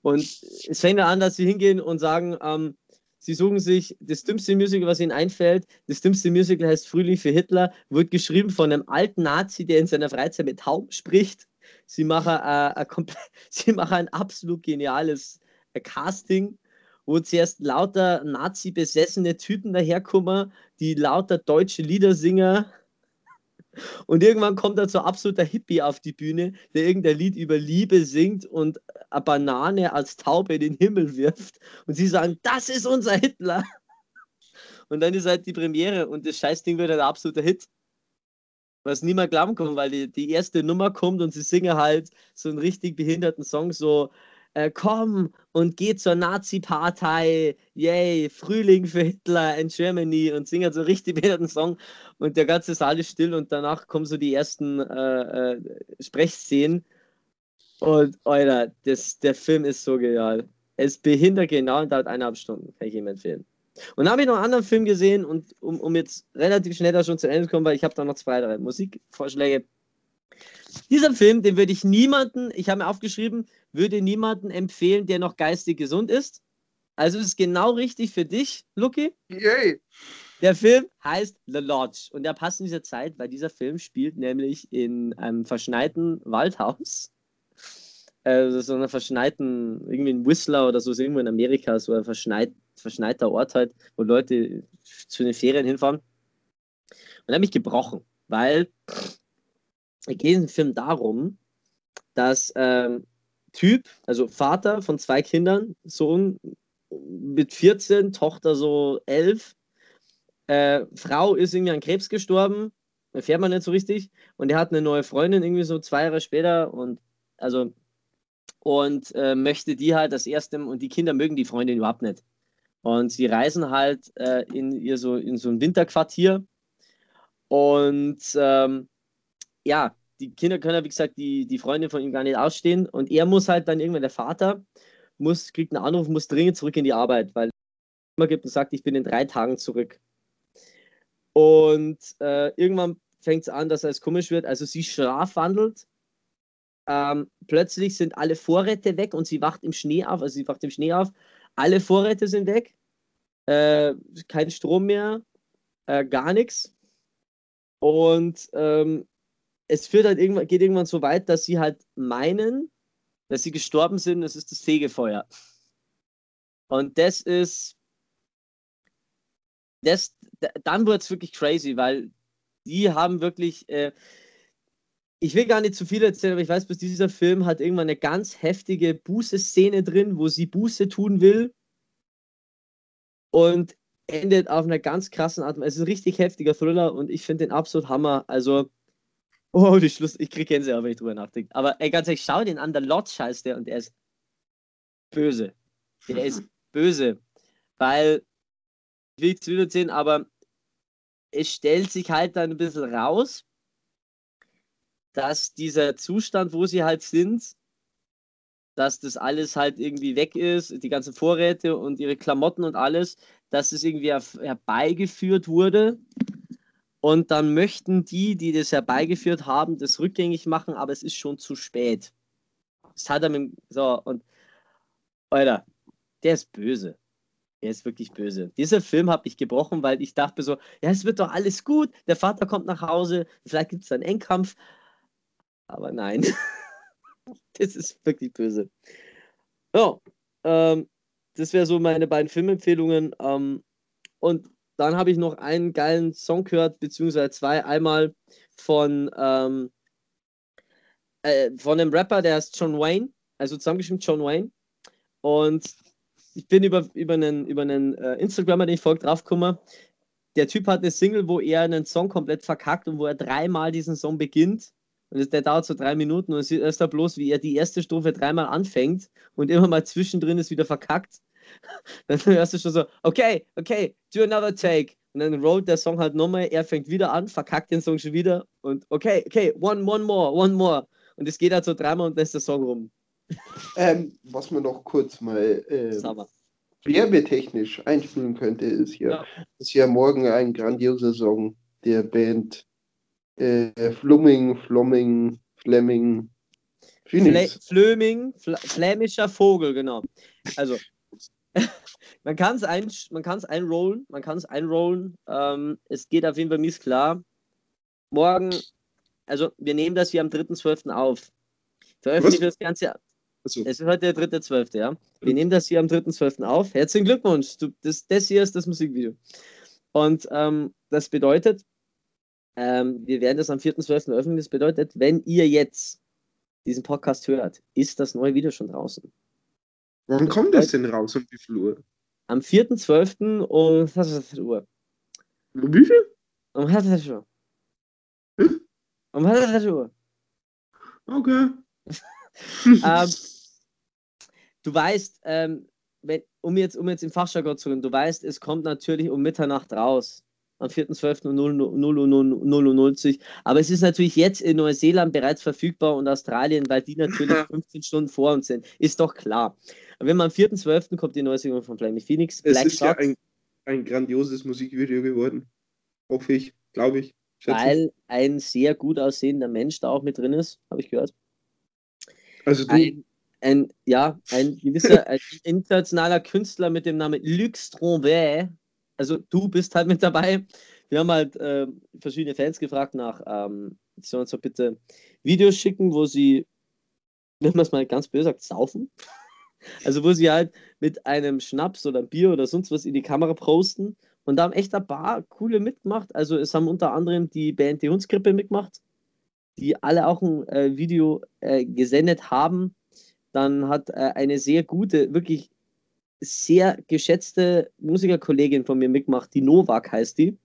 Und es fängt an, dass sie hingehen und sagen, ähm, sie suchen sich das dümmste Musical, was ihnen einfällt. Das dümmste Musical heißt Frühling für Hitler, wird geschrieben von einem alten Nazi, der in seiner Freizeit mit Tauben spricht. Sie machen, äh, ein, *laughs* sie machen ein absolut geniales äh, Casting, wo zuerst lauter Nazi-besessene Typen daherkommen, die lauter deutsche Liedersinger. *laughs* Und irgendwann kommt da so absoluter Hippie auf die Bühne, der irgendein Lied über Liebe singt und eine Banane als Taube in den Himmel wirft. Und sie sagen, das ist unser Hitler. *laughs* Und dann ist halt die Premiere und das Scheißding wird ein absoluter Hit was niemand glauben kann, weil die, die erste Nummer kommt und sie singen halt so einen richtig behinderten Song, so äh, komm und geh zur Nazi-Partei, yay, Frühling für Hitler in Germany und singen so einen richtig behinderten Song und der ganze Saal ist still und danach kommen so die ersten äh, äh, Sprechszenen und, Alter, das, der Film ist so genial. Es behindert genau und dauert eineinhalb Stunden, kann ich ihm empfehlen. Und dann habe ich noch einen anderen Film gesehen und um, um jetzt relativ schnell da schon zu Ende zu kommen, weil ich habe da noch zwei, drei Musikvorschläge. Dieser Film, den würde ich niemanden, ich habe mir aufgeschrieben, würde niemanden empfehlen, der noch geistig gesund ist. Also ist es genau richtig für dich, Lucky. Yay! Der Film heißt The Lodge und der passt in dieser Zeit, weil dieser Film spielt nämlich in einem verschneiten Waldhaus. Also so einer verschneiten, irgendwie in Whistler oder so, so irgendwo in Amerika, so ein verschneit, verschneiter Ort halt, wo Leute zu den Ferien hinfahren. Und er hat mich gebrochen, weil es geht in dem Film darum, dass ähm, Typ, also Vater von zwei Kindern, Sohn mit 14, Tochter so 11, äh, Frau ist irgendwie an Krebs gestorben, erfährt man nicht so richtig, und er hat eine neue Freundin irgendwie so zwei Jahre später und also und äh, möchte die halt das erste und die Kinder mögen die Freundin überhaupt nicht. Und sie reisen halt äh, in ihr so in so ein Winterquartier und ähm, ja, die Kinder können ja, wie gesagt, die, die Freundin von ihm gar nicht ausstehen und er muss halt dann irgendwann, der Vater, muss, kriegt einen Anruf, muss dringend zurück in die Arbeit, weil er immer gibt und sagt, ich bin in drei Tagen zurück. Und äh, irgendwann fängt es an, dass es komisch wird. Also sie strafwandelt. Ähm, plötzlich sind alle Vorräte weg und sie wacht im Schnee auf. Also sie wacht im Schnee auf. Alle Vorräte sind weg. Äh, kein Strom mehr. Äh, gar nichts. Und ähm, es führt halt irgendwann, geht irgendwann so weit, dass sie halt meinen, dass sie gestorben sind. Das ist das Fegefeuer. Und das ist. Das, dann wird es wirklich crazy, weil die haben wirklich. Äh, ich will gar nicht zu viel erzählen, aber ich weiß, bis dieser Film hat irgendwann eine ganz heftige Buße-Szene drin, wo sie Buße tun will. Und endet auf einer ganz krassen Art. Es ist ein richtig heftiger Thriller und ich finde den absolut Hammer. Also, oh, die Schluss, ich kriege Gänsehaut, wenn ich drüber nachdenke. Aber ey, ganz ehrlich, schau den an, der Lodge heißt der und der ist böse. Der ist böse. Weil, ich will es wieder erzählen, aber es stellt sich halt dann ein bisschen raus, dass dieser Zustand, wo sie halt sind, dass das alles halt irgendwie weg ist, die ganzen Vorräte und ihre Klamotten und alles, dass es irgendwie herbeigeführt wurde. Und dann möchten die, die das herbeigeführt haben, das rückgängig machen, aber es ist schon zu spät. Das hat er mit, so, und, Alter, der ist böse. Er ist wirklich böse. Dieser Film habe ich gebrochen, weil ich dachte so, ja, es wird doch alles gut. Der Vater kommt nach Hause, vielleicht gibt es einen Endkampf. Aber nein, *laughs* *laughs* das ist wirklich böse. Ja, ähm, das wäre so meine beiden Filmempfehlungen. Ähm, und dann habe ich noch einen geilen Song gehört, beziehungsweise zwei. Einmal von, ähm, äh, von einem Rapper, der heißt John Wayne, also zusammengeschrieben John Wayne. Und ich bin über, über einen, über einen äh, Instagrammer, den ich folge, draufgekommen. Der Typ hat eine Single, wo er einen Song komplett verkackt und wo er dreimal diesen Song beginnt. Und der dauert so drei Minuten und es ist da bloß, wie er die erste Strophe dreimal anfängt und immer mal zwischendrin ist wieder verkackt. *laughs* Dann hörst du schon so, okay, okay, do another take. Und dann rollt der Song halt nochmal, er fängt wieder an, verkackt den Song schon wieder und okay, okay, one, one more, one more. Und es geht halt so dreimal und lässt der Song rum. Ähm, was man noch kurz mal äh, werbetechnisch einspielen könnte, ist ja, ja. ist ja morgen ein grandioser Song der Band äh, Flumming, Flomming, Flemming, Phoenix. Flöming, Fl flämischer Vogel, genau. Also, *laughs* man kann es ein, einrollen, man kann es einrollen. Ähm, es geht auf jeden Fall mies klar. Morgen, also wir nehmen das hier am 3.12. auf. Veröffentlichen das Ganze so. Es ist heute der 3.12., ja. Wir nehmen das hier am 3.12. auf. Herzlichen Glückwunsch. Du, das, das hier ist das Musikvideo. Und ähm, das bedeutet, ähm, wir werden das am 4.12. veröffentlichen. Das bedeutet, wenn ihr jetzt diesen Podcast hört, ist das neue Video schon draußen. Wann das kommt das denn raus? Um wie viel Uhr? Am 4.12. um was ist das Uhr? Um wie viel? Um was ist Uhr? Hm? Um was ist Uhr? Okay. *laughs* ähm, du weißt, ähm, wenn, um, jetzt, um jetzt im Fachjargon zu reden, du weißt, es kommt natürlich um Mitternacht raus. Am 4.12. um 0 Aber es ist natürlich jetzt in Neuseeland bereits verfügbar und Australien, weil die natürlich *laughs* 15 Stunden vor uns sind. Ist doch klar. Aber wenn man am 4.12. kommt die neue Single von Flammy Phoenix. Black es ist Shots, ja ein, ein grandioses Musikvideo geworden. Hoffe ich, glaube ich. Weil ein sehr gut aussehender Mensch da auch mit drin ist, habe ich gehört. Also du, ein, ein, ja, ein gewisser ein internationaler Künstler mit dem Namen Lux Tronvay. Also du bist halt mit dabei. Wir haben halt äh, verschiedene Fans gefragt nach, ähm, die sollen uns doch bitte Videos schicken, wo sie, wenn man es mal ganz böse sagt, saufen. *laughs* Also wo sie halt mit einem Schnaps oder Bier oder sonst was in die Kamera posten. Und da haben echt ein paar coole mitgemacht. Also es haben unter anderem die Band Die Hundskrippe mitgemacht, die alle auch ein äh, Video äh, gesendet haben dann hat äh, eine sehr gute, wirklich sehr geschätzte Musikerkollegin von mir mitgemacht, die Novak heißt die,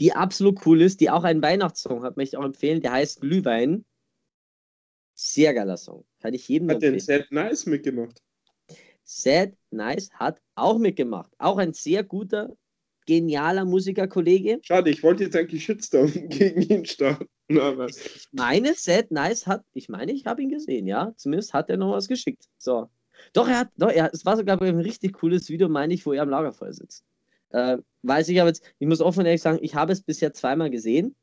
die absolut cool ist, die auch einen Weihnachtssong hat, möchte ich auch empfehlen, der heißt Glühwein. Sehr geiler Song. Kann ich jedem Hat den Sad Nice mitgemacht? Sad Nice hat auch mitgemacht. Auch ein sehr guter, genialer Musikerkollege. Schade, ich wollte jetzt eigentlich Shitstorm *laughs* gegen ihn starten. Aber... Ich meine, Sad Nice hat, ich meine, ich habe ihn gesehen, ja. Zumindest hat er noch was geschickt. So. Doch, er hat, doch, er, es war sogar ein richtig cooles Video, meine ich, wo er am Lagerfeuer sitzt. Äh, weiß ich aber jetzt, ich muss offen ehrlich sagen, ich habe es bisher zweimal gesehen,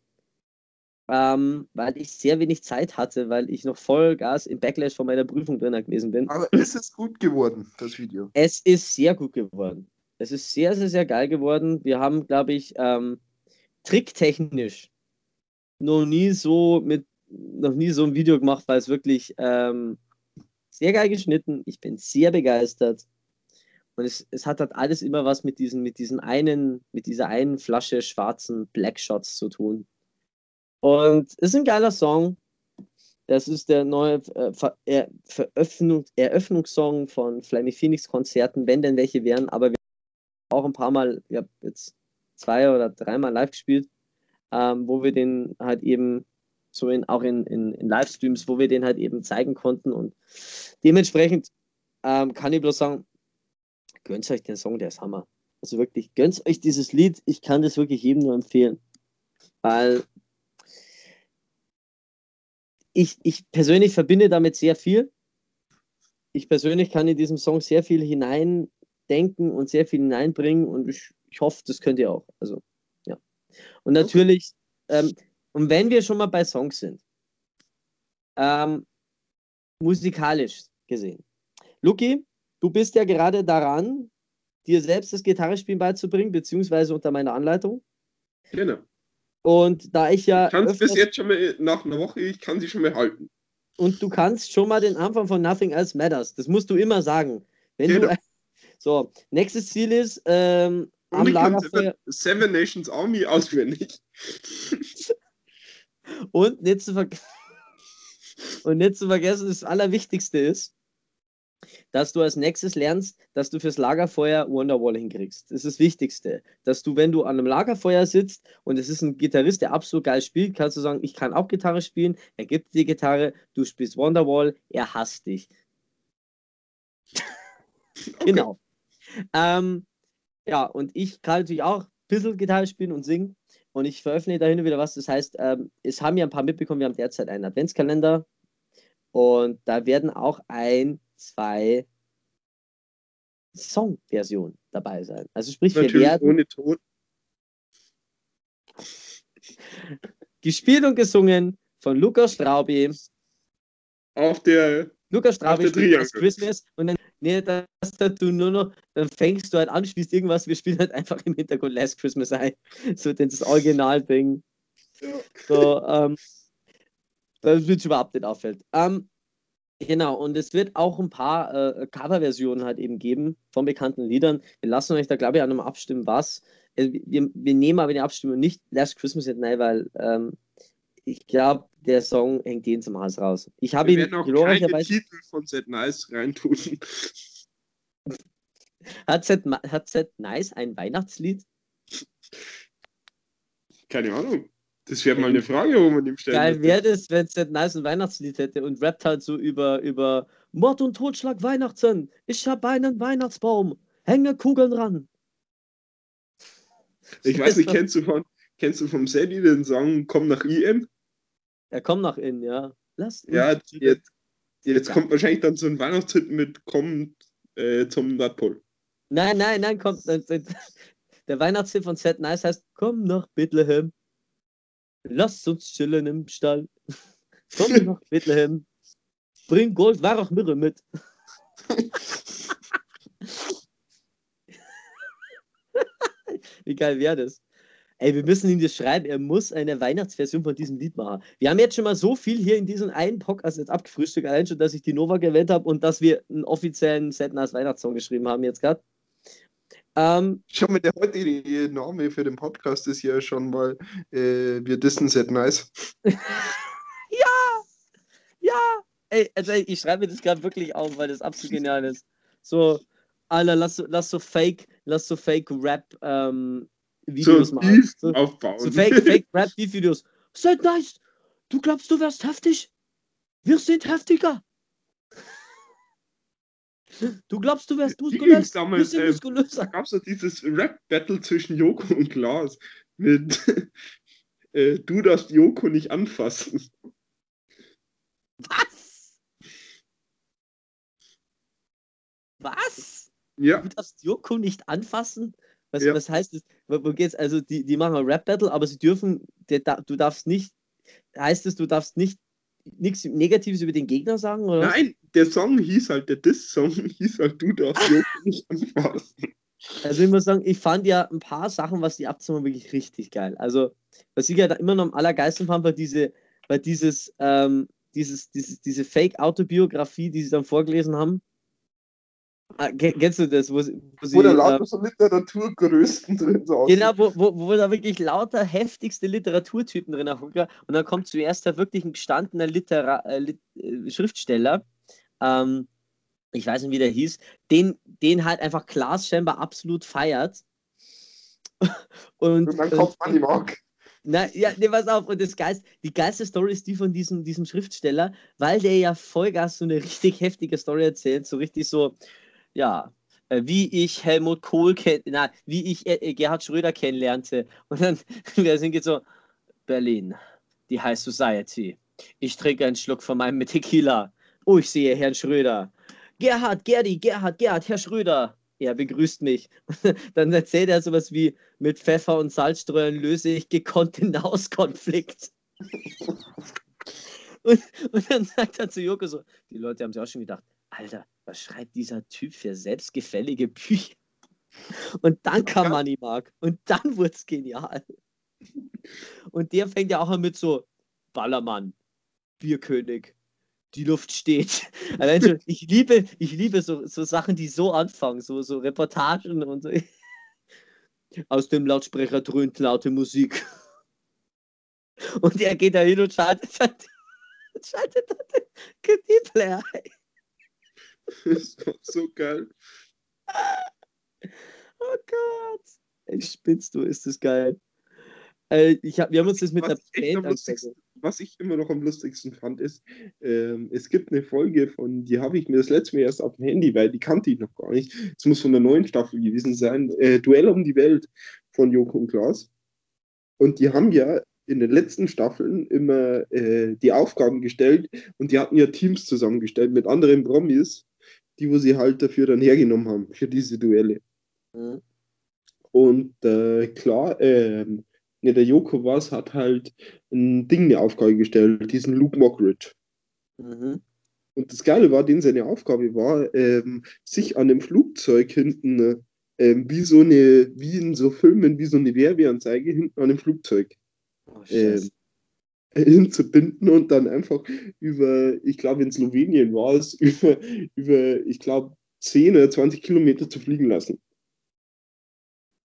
ähm, weil ich sehr wenig Zeit hatte, weil ich noch voll Gas im Backlash von meiner Prüfung drin gewesen bin. Aber ist es gut geworden, das Video? Es ist sehr gut geworden. Es ist sehr, sehr, sehr geil geworden. Wir haben, glaube ich, ähm, tricktechnisch noch nie so mit noch nie so ein Video gemacht, weil es wirklich ähm, sehr geil geschnitten. Ich bin sehr begeistert. Und es, es hat halt alles immer was mit diesen, mit diesen einen, mit dieser einen Flasche schwarzen Blackshots zu tun. Und es ist ein geiler Song. Das ist der neue äh, Ver er Veröffnung Eröffnungssong von Flammy Phoenix Konzerten, wenn denn welche wären. Aber wir haben auch ein paar Mal, ich habe jetzt zwei oder dreimal live gespielt, ähm, wo wir den halt eben so in, auch in, in, in Livestreams, wo wir den halt eben zeigen konnten. Und dementsprechend ähm, kann ich bloß sagen, gönnt euch den Song, der ist Hammer. Also wirklich, gönnt euch dieses Lied. Ich kann das wirklich jedem nur empfehlen. Weil ich, ich persönlich verbinde damit sehr viel. Ich persönlich kann in diesem Song sehr viel hineindenken und sehr viel hineinbringen und ich, ich hoffe, das könnt ihr auch. Also, ja. Und natürlich, ähm, und wenn wir schon mal bei Songs sind, ähm, musikalisch gesehen. Luki, du bist ja gerade daran, dir selbst das Gitarrespielen beizubringen, beziehungsweise unter meiner Anleitung. Genau. Und da ich ja. Ich kann es bis jetzt schon mal nach einer Woche, ich kann sie schon mal halten. Und du kannst schon mal den Anfang von Nothing Else Matters. Das musst du immer sagen. Wenn genau. du, *laughs* so, nächstes Ziel ist, ähm, am Lagerfeuer. Seven Nations Army auswendig. *laughs* Und nicht zu, ver *laughs* und nicht zu vergessen, das Allerwichtigste ist, dass du als nächstes lernst, dass du fürs Lagerfeuer Wonderwall hinkriegst. Das ist das Wichtigste. Dass du, wenn du an einem Lagerfeuer sitzt und es ist ein Gitarrist, der absolut geil spielt, kannst du sagen, ich kann auch Gitarre spielen, er gibt dir die Gitarre, du spielst Wonderwall, er hasst dich. Okay. *laughs* Genau. Ähm, ja, und ich kann natürlich auch ein bisschen Gitarre spielen und singen. Und ich veröffentliche da hin und wieder was. Das heißt, ähm, es haben ja ein paar mitbekommen, wir haben derzeit einen Adventskalender. Und da werden auch ein, zwei Songversionen dabei sein. Also sprich, Natürlich wir werden. Ohne Ton. *laughs* gespielt und gesungen von Lukas Straubi. Auf der. Lukas Straubi spielt Christmas und dann nee, dass du nur noch, dann fängst du halt an, spielst irgendwas, wir spielen halt einfach im Hintergrund Last Christmas ein. *laughs* So das Original-Ding. So, ähm, das wird überhaupt nicht auffällt. Ähm, genau, und es wird auch ein paar äh, Coverversionen halt eben geben von bekannten Liedern. Wir lassen euch da, glaube ich, auch nochmal abstimmen, was. Also, wir, wir nehmen aber die Abstimmung nicht Last Christmas nicht rein, weil ähm, ich glaube, der Song hängt jeden zum Hals raus. Ich habe ihn glorreicherweise. Titel von Set Nice reintun. *laughs* Hat Set, hat Set Nice ein Weihnachtslied? Keine Ahnung. Das wäre mal eine Frage, wo man ihm stellen Geil wäre das, wenn Set Nice ein Weihnachtslied hätte und rappt halt so über, über Mord und Totschlag Weihnachten. Ich habe einen Weihnachtsbaum. Hänge Kugeln ran. Ich weiß nicht, kennst du von, kennst du vom Sadie den Song Komm nach IM? Er kommt nach innen, ja. Lass ja, jetzt, jetzt kommt wahrscheinlich dann so ein Weihnachtshit mit Komm äh, zum Nordpol. Nein, nein, nein, kommt. *laughs* Der Weihnachtshit von Set Nice heißt Komm nach Bethlehem. Lass uns chillen im Stall. *laughs* Komm nach Bethlehem. Bring Gold, Weihrauch, Mirre mit. *laughs* Wie geil wäre das? Ey, wir müssen ihm das schreiben. Er muss eine Weihnachtsversion von diesem Lied machen. Wir haben jetzt schon mal so viel hier in diesem einen Podcast jetzt abgefrühstückt, allein schon, dass ich die Nova gewählt habe und dass wir einen offiziellen Setners Weihnachtssong geschrieben haben jetzt gerade. Ähm, schon mit der heutigen Name für den Podcast ist ja schon mal äh, wir dissen Set Nice. *laughs* ja! Ja! Ey, also ich schreibe mir das gerade wirklich auf, weil das absolut genial ist. So, Alter, lass so, lass so Fake, lass so Fake Rap ähm, Videos so machen. So, aufbauen. so Fake, *laughs* Fake Rap Beef Videos. Seid nice. Du glaubst, du wärst heftig? Wir sind heftiger. Du glaubst, du wärst *laughs* muskulös? Damals, äh, Da gab es ja dieses Rap-Battle zwischen Joko und Klaas mit *laughs* äh, Du darfst Joko nicht anfassen. Was? Was? Ja. Du darfst Joko nicht anfassen? Was, ja. was heißt das? Wo geht's? Also, die, die machen ein Rap-Battle, aber sie dürfen, der, du darfst nicht, heißt es, du darfst nicht nichts Negatives über den Gegner sagen? Oder? Nein, der Song hieß halt, der Diss-Song *laughs* hieß halt, du darfst *laughs* nicht anfassen. Also ich muss sagen, ich fand ja ein paar Sachen, was die abzumachen, wirklich richtig geil. Also, was ich ja da immer noch am allergeilsten fand, war diese, war dieses, ähm, dieses, dieses, diese Fake-Autobiografie, die sie dann vorgelesen haben. Ah, kennst du das? Wo, wo, sie, wo da lauter äh, so Literaturgrößten *laughs* drin sind. Genau, wo, wo, wo da wirklich lauter heftigste Literaturtypen drin hocken. Und dann kommt zuerst da wirklich ein gestandener Litera äh, Lit äh, Schriftsteller. Ähm, ich weiß nicht, wie der hieß, den, den halt einfach Klaas scheinbar absolut feiert. *laughs* Und, und dann kommt man die Mark. Na, ja, ne, pass auf. Und das Geist, die geilste Story ist die von diesem, diesem Schriftsteller, weil der ja Vollgas so eine richtig heftige Story erzählt, so richtig so, ja, äh, wie ich Helmut Kohl kenn, na, wie ich äh, äh Gerhard Schröder kennenlernte. Und dann *laughs* der singt so, Berlin, die High Society. Ich trinke einen Schluck von meinem Tequila. Oh, ich sehe Herrn Schröder. Gerhard, Gerdi, Gerhard, Gerhard, Herr Schröder. Er begrüßt mich. *laughs* dann erzählt er sowas wie, mit Pfeffer und Salzstreuern löse ich gekonnten Hauskonflikt. *laughs* und, und dann sagt er zu Joko so, die Leute haben sich auch schon gedacht, Alter, was schreibt dieser Typ für selbstgefällige Bücher? Und dann kam Money Mark und dann *laughs* wurde es genial. Und der fängt ja auch an mit so Ballermann, Bierkönig, die Luft steht. *laughs* Allein schon, *laughs* ich liebe, ich liebe so, so Sachen, die so anfangen, so, so Reportagen und so. Aus dem Lautsprecher dröhnt laute Musik. Und er geht da hin und schaltet, schaltet, schaltet den KD-Player ein. *laughs* Das war so geil. Oh Gott. Ey, spinnst du, ist das geil. Äh, ich hab, wir haben uns das mit was der Band Was ich immer noch am lustigsten fand, ist, ähm, es gibt eine Folge von, die habe ich mir das letzte Mal erst auf dem Handy, weil die kannte ich noch gar nicht. Es muss von der neuen Staffel gewesen sein. Äh, Duell um die Welt von Joko und Klaas. Und die haben ja in den letzten Staffeln immer äh, die Aufgaben gestellt und die hatten ja Teams zusammengestellt mit anderen Promis die, wo sie halt dafür dann hergenommen haben, für diese Duelle. Mhm. Und äh, klar, äh, ne, der Joko was hat halt ein Ding eine Aufgabe gestellt, diesen Luke Mockridge. Mhm. Und das Geile war, den seine Aufgabe war, ähm, sich an dem Flugzeug hinten, ähm, wie so eine, wie in so Filmen, wie so eine Werbeanzeige hinten an dem Flugzeug. Oh, ähm, hinzubinden und dann einfach über, ich glaube in Slowenien war es, *laughs* über, über ich glaube, 10 oder 20 Kilometer zu fliegen lassen.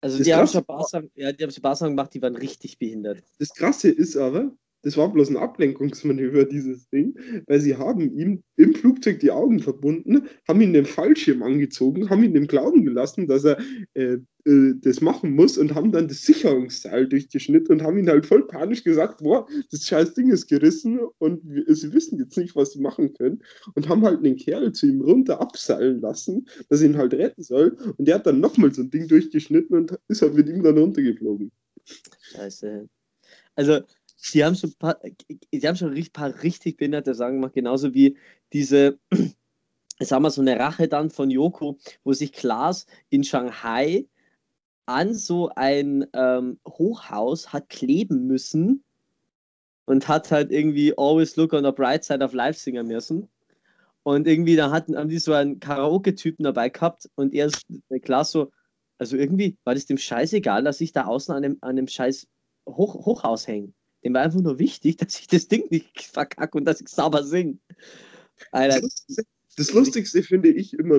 Also das die haben, schon Sachen, ja, die haben schon Sachen gemacht, die waren richtig behindert. Das Krasse ist aber, das war bloß ein Ablenkungsmanöver, dieses Ding, weil sie haben ihm im Flugzeug die Augen verbunden, haben ihn den Fallschirm angezogen, haben ihn dem Glauben gelassen, dass er äh, äh, das machen muss und haben dann das Sicherungsseil durchgeschnitten und haben ihn halt voll panisch gesagt, boah, das scheiß Ding ist gerissen und sie wissen jetzt nicht, was sie machen können und haben halt einen Kerl zu ihm runter abseilen lassen, dass er ihn halt retten soll und der hat dann nochmal so ein Ding durchgeschnitten und ist halt mit ihm dann runtergeflogen. Scheiße. Also die haben schon ein paar, die haben schon ein paar richtig behinderte Sachen gemacht, genauso wie diese, *clears throat* sagen wir so eine Rache dann von Yoko, wo sich Klaas in Shanghai an so ein ähm, Hochhaus hat kleben müssen und hat halt irgendwie Always Look on the Bright Side of Life singen müssen. Und irgendwie, da hatten, haben die so einen Karaoke-Typen dabei gehabt und er ist klar so, also irgendwie war das dem scheißegal, dass ich da außen an dem, an dem scheiß Hoch, Hochhaus hänge. Dem war einfach nur wichtig, *laughs* dass ich das Ding nicht verkacke und dass ich sauber singe. Alter. Das Lustigste finde ich immer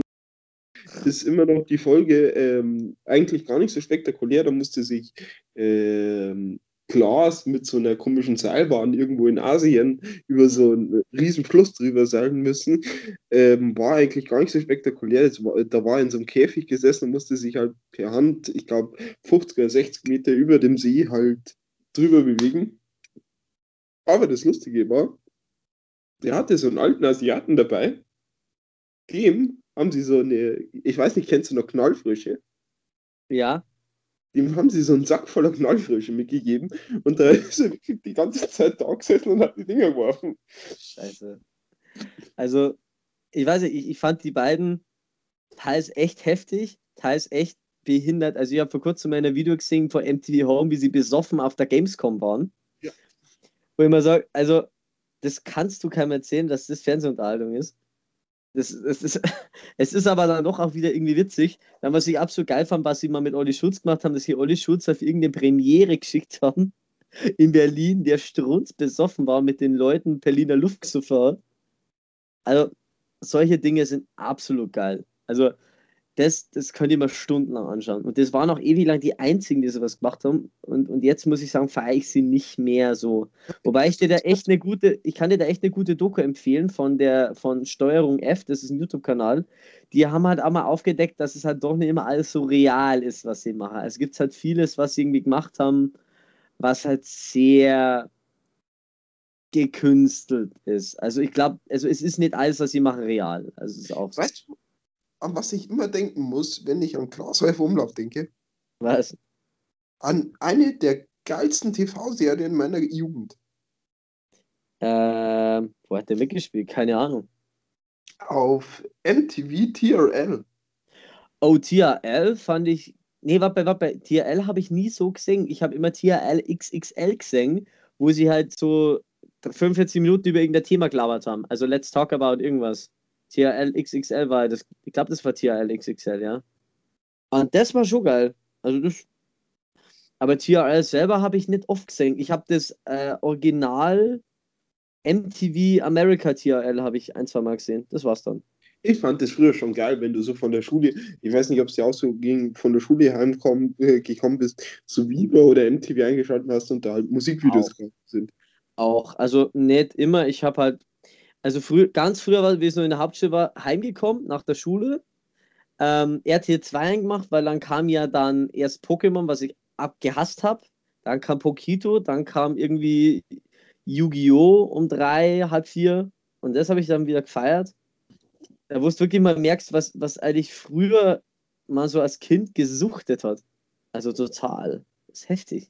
ist immer noch die Folge ähm, eigentlich gar nicht so spektakulär. Da musste sich ähm, Klaas mit so einer komischen Seilbahn irgendwo in Asien über so einen riesen Fluss drüber seilen müssen. Ähm, war eigentlich gar nicht so spektakulär. War, da war er in so einem Käfig gesessen und musste sich halt per Hand, ich glaube, 50 oder 60 Meter über dem See halt drüber bewegen. Aber das Lustige war, der hatte so einen alten Asiaten dabei. Dem haben sie so eine, ich weiß nicht, kennst du noch Knallfrische? Ja. Dem haben sie so einen Sack voller Knallfrische mitgegeben und da *laughs* ist er die ganze Zeit da gesessen und hat die Dinger geworfen. Scheiße. Also, ich weiß nicht, ich, ich fand die beiden teils echt heftig, teils echt behindert. Also, ich habe vor kurzem mal ein Video gesehen von MTV Home, wie sie besoffen auf der Gamescom waren. Wo ich immer sage, also, das kannst du keinem erzählen, dass das Fernsehunterhaltung ist. Das, das ist, *laughs* es ist aber dann doch auch wieder irgendwie witzig. Dann, was ich absolut geil fand, was sie mal mit Olli Schulz gemacht haben, dass sie Olli Schulz auf irgendeine Premiere geschickt haben *laughs* in Berlin, der strunz besoffen war mit den Leuten Berliner Luft gesoffen Also, solche Dinge sind absolut geil. Also, das, das könnt ihr mal stundenlang anschauen. Und das waren auch ewig lang die einzigen, die sowas gemacht haben. Und, und jetzt muss ich sagen, feiere ich sie nicht mehr so. Wobei ich dir da echt eine gute, ich kann dir da echt eine gute Doku empfehlen von der von Steuerung F, das ist ein YouTube-Kanal. Die haben halt auch mal aufgedeckt, dass es halt doch nicht immer alles so real ist, was sie machen. Es gibt halt vieles, was sie irgendwie gemacht haben, was halt sehr gekünstelt ist. Also ich glaube, also es ist nicht alles, was sie machen, real. Also es ist auch. Weißt du, an was ich immer denken muss, wenn ich an Glashäufer Umlauf denke? Was? An eine der geilsten TV-Serien meiner Jugend. Ähm, wo hat der mitgespielt? Keine Ahnung. Auf MTV TRL. Oh, TRL fand ich. Nee, warte, warte, TRL habe ich nie so gesehen. Ich habe immer TRL XXL gesehen, wo sie halt so 45 Minuten über irgendein Thema gelabert haben. Also Let's Talk About irgendwas. TRL XXL war das. Ich glaube, das war TRL XXL, ja. Und das war schon geil. Also das. Aber TRL selber habe ich nicht oft gesehen. Ich habe das äh, Original MTV America TRL habe ich ein, zwei Mal gesehen. Das war's dann. Ich fand das früher schon geil, wenn du so von der Schule, ich weiß nicht, ob es dir auch so ging, von der Schule heimgekommen äh, gekommen bist, so Viva oder MTV eingeschaltet hast und da halt Musikvideos auch. sind. Auch, also nicht immer. Ich habe halt also früh, ganz früher, war, wie es noch in der Hauptschule war, heimgekommen nach der Schule. Ähm, RTL 2 gemacht, weil dann kam ja dann erst Pokémon, was ich abgehasst habe. Dann kam Pokito, dann kam irgendwie Yu-Gi-Oh! um drei, halb vier. Und das habe ich dann wieder gefeiert. Da wo du wirklich mal merkst, was, was eigentlich früher man so als Kind gesuchtet hat. Also total. Das ist heftig.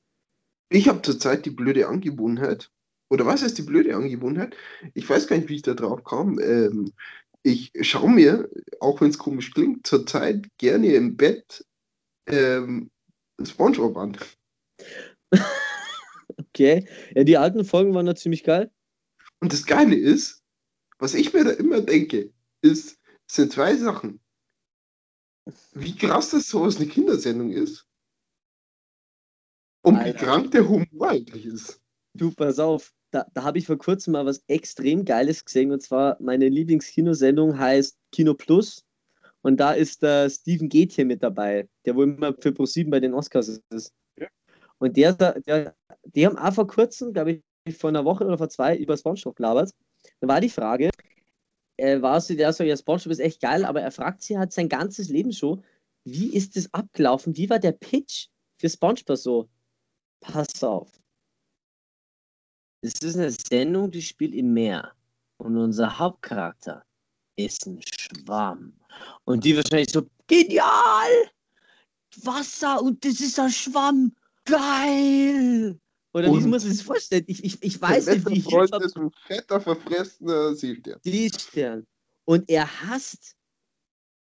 Ich habe zurzeit die blöde Angewohnheit, oder was ist die blöde Angewohnheit? Ich weiß gar nicht, wie ich da drauf kam. Ähm, ich schaue mir, auch wenn es komisch klingt, zurzeit gerne im Bett ähm, Spongebob an. *laughs* okay. Ja, die alten Folgen waren da ziemlich geil. Und das Geile ist, was ich mir da immer denke, ist, sind zwei Sachen. Wie krass das so aus eine Kindersendung ist. Und Alter. wie krank der Humor eigentlich ist. Du, pass auf, da, da habe ich vor kurzem mal was extrem Geiles gesehen. Und zwar meine Lieblingskinosendung heißt Kino Plus. Und da ist der Steven Gätje mit dabei, der wohl immer für ProSieben bei den Oscars ist. Ja. Und der, der, die haben auch vor kurzem, glaube ich, vor einer Woche oder vor zwei über Spongebob gelabert. Da war die Frage, äh, war sie der so, ja, Spongebob ist echt geil, aber er fragt sie halt sein ganzes Leben schon, wie ist das abgelaufen? Wie war der Pitch für Spongebob so? Pass auf. Es ist eine Sendung, die spielt im Meer. Und unser Hauptcharakter ist ein Schwamm. Und die wahrscheinlich so, genial! Wasser und das ist ein Schwamm. Geil! Oder und wie muss man sich das vorstellen? Ich, ich, ich weiß nicht, wie ich. Freund ist ein fetter, verfressener Seestern. Seestern. Und er hasst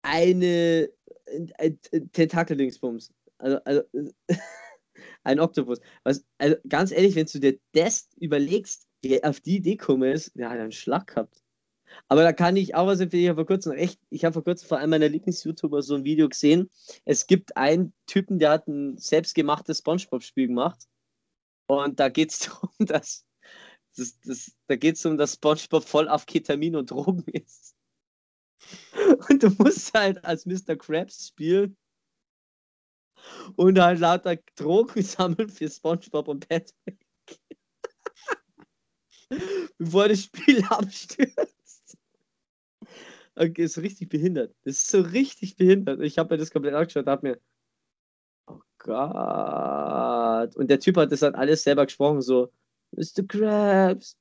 eine, ein, ein, ein Tentakeldingsbums. Also, also *laughs* ein Oktopus. Was, also ganz ehrlich, wenn du dir das überlegst, wie auf die Idee kommst, ja, einen Schlag gehabt. Aber da kann ich auch was empfehlen. Ich habe vor kurzem echt, ich habe vor kurzem vor einem meiner Lieblings-YouTuber so ein Video gesehen. Es gibt einen Typen, der hat ein selbstgemachtes Spongebob-Spiel gemacht. Und da geht es *laughs* darum, dass das, das, da geht es um, dass Spongebob voll auf Ketamin und Drogen ist. *laughs* Und du musst halt als Mr. Krabs spielen und halt lauter Drogen *laughs* sammeln für SpongeBob und Patrick. Bevor das Spiel *laughs* abstürzt. Okay, ist richtig behindert. Das ist so richtig behindert. Ich habe mir das komplett angeschaut und habe mir. Oh Gott. Und der Typ hat das dann alles selber gesprochen, so. Mr. Krabs,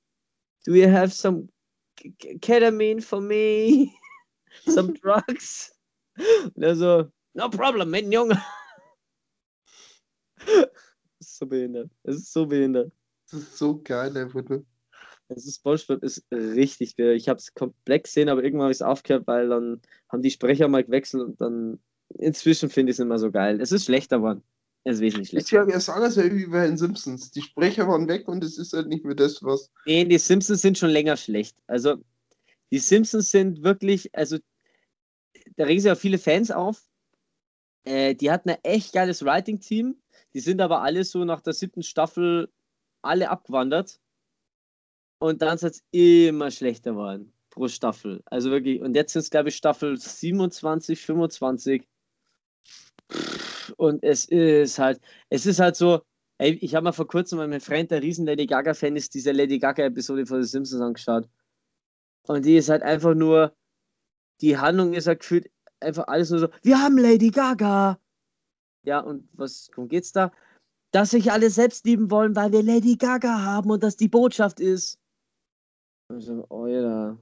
do you have some ketamine for me, *laughs* some drugs. Und er so, no problem, mein Junge. Das ist so behindert. Es ist so behindert. Das ist so geil, einfach nur. Es ist SpongeBob ist richtig geil. Ich habe es komplett gesehen, aber irgendwann habe ich es aufgehört, weil dann haben die Sprecher mal gewechselt und dann inzwischen finde ich es mehr so geil. Es ist schlechter geworden. Es ist wesentlich schlechter. Ist ja wie sagen so wie bei den Simpsons. Die Sprecher waren weg und es ist halt nicht mehr das, was. Nee, die Simpsons sind schon länger schlecht. Also, die Simpsons sind wirklich, also, da regen sich auch viele Fans auf. Äh, die hatten ein echt geiles Writing-Team. Die sind aber alle so nach der siebten Staffel alle abgewandert. Und dann ist es immer schlechter geworden pro Staffel. Also wirklich, und jetzt sind es, glaube ich, Staffel 27, 25. Und es ist halt, es ist halt so, ey, ich habe mal vor kurzem mit meinem Freund, der riesen Lady Gaga-Fan ist, diese Lady Gaga-Episode von The Simpsons angeschaut. Und die ist halt einfach nur, die Handlung ist halt gefühlt einfach alles nur so, wir haben Lady Gaga. Ja, und was, worum geht's da? Dass sich alle selbst lieben wollen, weil wir Lady Gaga haben und das die Botschaft ist. Also, Alter.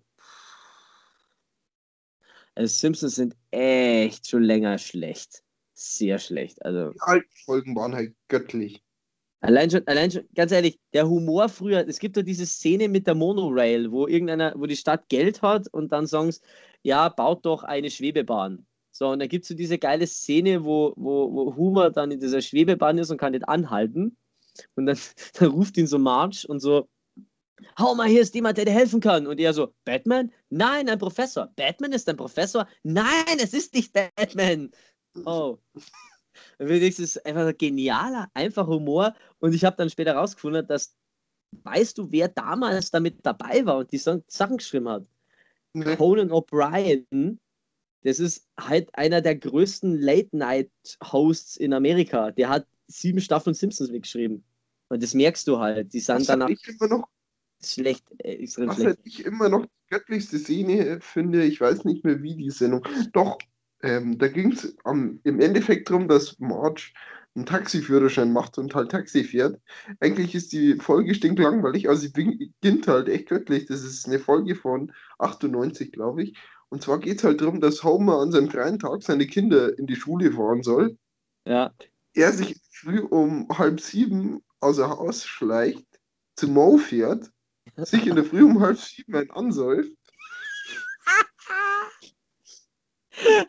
Also Simpsons sind echt schon länger schlecht. Sehr schlecht. Also. Die alten Folgen waren halt göttlich. Allein schon, allein schon, ganz ehrlich, der Humor früher, es gibt doch diese Szene mit der Monorail, wo irgendeiner, wo die Stadt Geld hat und dann sagen sie, ja, baut doch eine Schwebebahn. So, und da gibt es so diese geile Szene, wo, wo, wo Homer dann in dieser Schwebebahn ist und kann nicht anhalten. Und dann, *laughs* dann ruft ihn so Marge und so, Hau mal, hier ist jemand, der dir helfen kann. Und er so, Batman? Nein, ein Professor. Batman ist ein Professor? Nein, es ist nicht Batman. Oh. Das ist einfach ein genialer, einfacher Humor. Und ich habe dann später rausgefunden, dass, weißt du, wer damals damit dabei war und die Sachen geschrieben hat? Nee. Conan O'Brien. Das ist halt einer der größten Late-Night-Hosts in Amerika. Der hat sieben Staffeln Simpsons mitgeschrieben. Und das merkst du halt. Die sind danach. Ich immer noch schlecht, äh, extrem Was schlecht. halt ich immer noch die göttlichste Szene finde, ich weiß nicht mehr wie die Sendung. Doch, ähm, da ging es im Endeffekt darum, dass Marge einen Taxiführerschein macht und halt Taxi fährt. Eigentlich ist die Folge stinklangweilig, also sie beginnt halt echt göttlich. Das ist eine Folge von 98, glaube ich. Und zwar geht es halt darum, dass Homer an seinem freien Tag seine Kinder in die Schule fahren soll. Ja. Er sich früh um halb sieben außer Haus schleicht, zu Mo fährt sich in der Früh um halb sieben ein ansäuft. *laughs*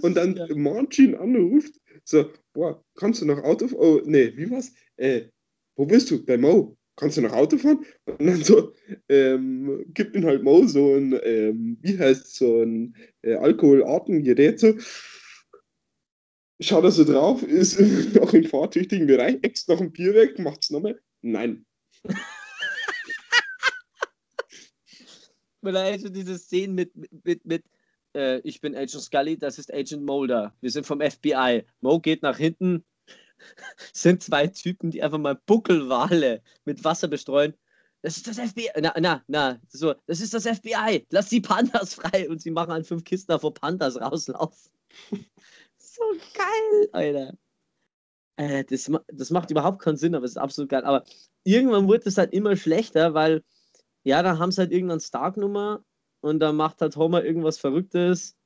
und dann ja. Margin anruft, so, boah, kannst du noch Auto fahren? Oh, nee, wie war's? Äh, wo bist du? Bei Mo. Kannst du noch Auto fahren? Und dann so, ähm, gibt ihm halt Mo so ein, ähm, wie heißt so ein äh, Alkoholartengerät so. Schaut er so drauf, ist *laughs* noch im fahrtüchtigen Bereich, ext noch ein Bier weg, macht's nochmal. Nein, *laughs* Weil also diese Szenen mit, mit, mit äh, ich bin Agent Scully, das ist Agent Mulder. Wir sind vom FBI. Mo geht nach hinten. *laughs* sind zwei Typen, die einfach mal Buckelwale mit Wasser bestreuen. Das ist das FBI. Na, na, na, so, das ist das FBI. Lass die Pandas *laughs* frei. Und sie machen an fünf Kisten vor Pandas rauslaufen. *laughs* so geil, Alter. Äh, das, das macht überhaupt keinen Sinn, aber es ist absolut geil. Aber irgendwann wurde es halt immer schlechter, weil, ja, da haben sie halt irgendeine Stark-Nummer und dann macht halt Homer irgendwas Verrücktes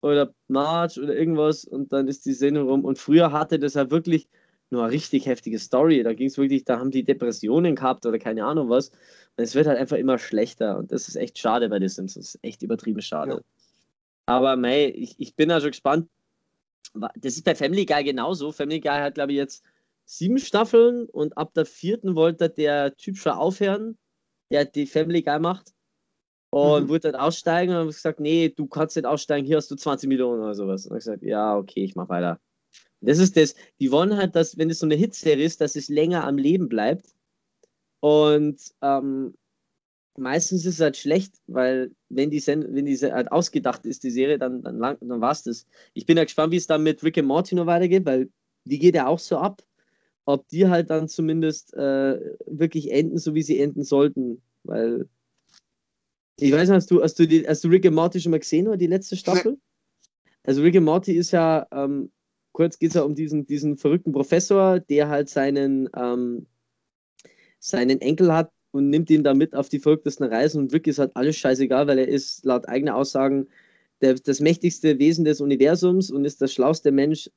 oder Marge oder irgendwas und dann ist die Sendung rum. Und früher hatte das halt wirklich nur eine richtig heftige Story. Da ging es wirklich, da haben die Depressionen gehabt oder keine Ahnung was. Und es wird halt einfach immer schlechter und das ist echt schade bei den Simpsons. Echt übertrieben schade. Ja. Aber mei, ich, ich bin ja schon gespannt. Das ist bei Family Guy genauso. Family Guy hat, glaube ich, jetzt sieben Staffeln und ab der vierten wollte der Typ schon aufhören, der die Family Guy macht. Und mhm. wurde dann aussteigen und habe gesagt, nee, du kannst nicht aussteigen, hier hast du 20 Millionen oder sowas. Und ich gesagt, ja, okay, ich mach weiter. Das ist das, die wollen halt, dass, wenn es so eine Hitserie ist, dass es länger am Leben bleibt. Und ähm, meistens ist es halt schlecht, weil wenn die, Sen wenn die halt ausgedacht ist, die Serie, dann, dann, dann war es das. Ich bin ja gespannt, wie es dann mit Rick and Morty noch weitergeht, weil die geht ja auch so ab ob die halt dann zumindest äh, wirklich enden, so wie sie enden sollten. Weil ich weiß nicht, hast du, hast du, die, hast du Rick and Morty schon mal gesehen oder die letzte Staffel? Also Rick and Morty ist ja, ähm, kurz geht es ja um diesen, diesen verrückten Professor, der halt seinen, ähm, seinen Enkel hat und nimmt ihn damit auf die verrücktesten Reisen und Rick ist halt alles scheißegal, weil er ist laut eigener Aussagen der, das mächtigste Wesen des Universums und ist der schlauste Mensch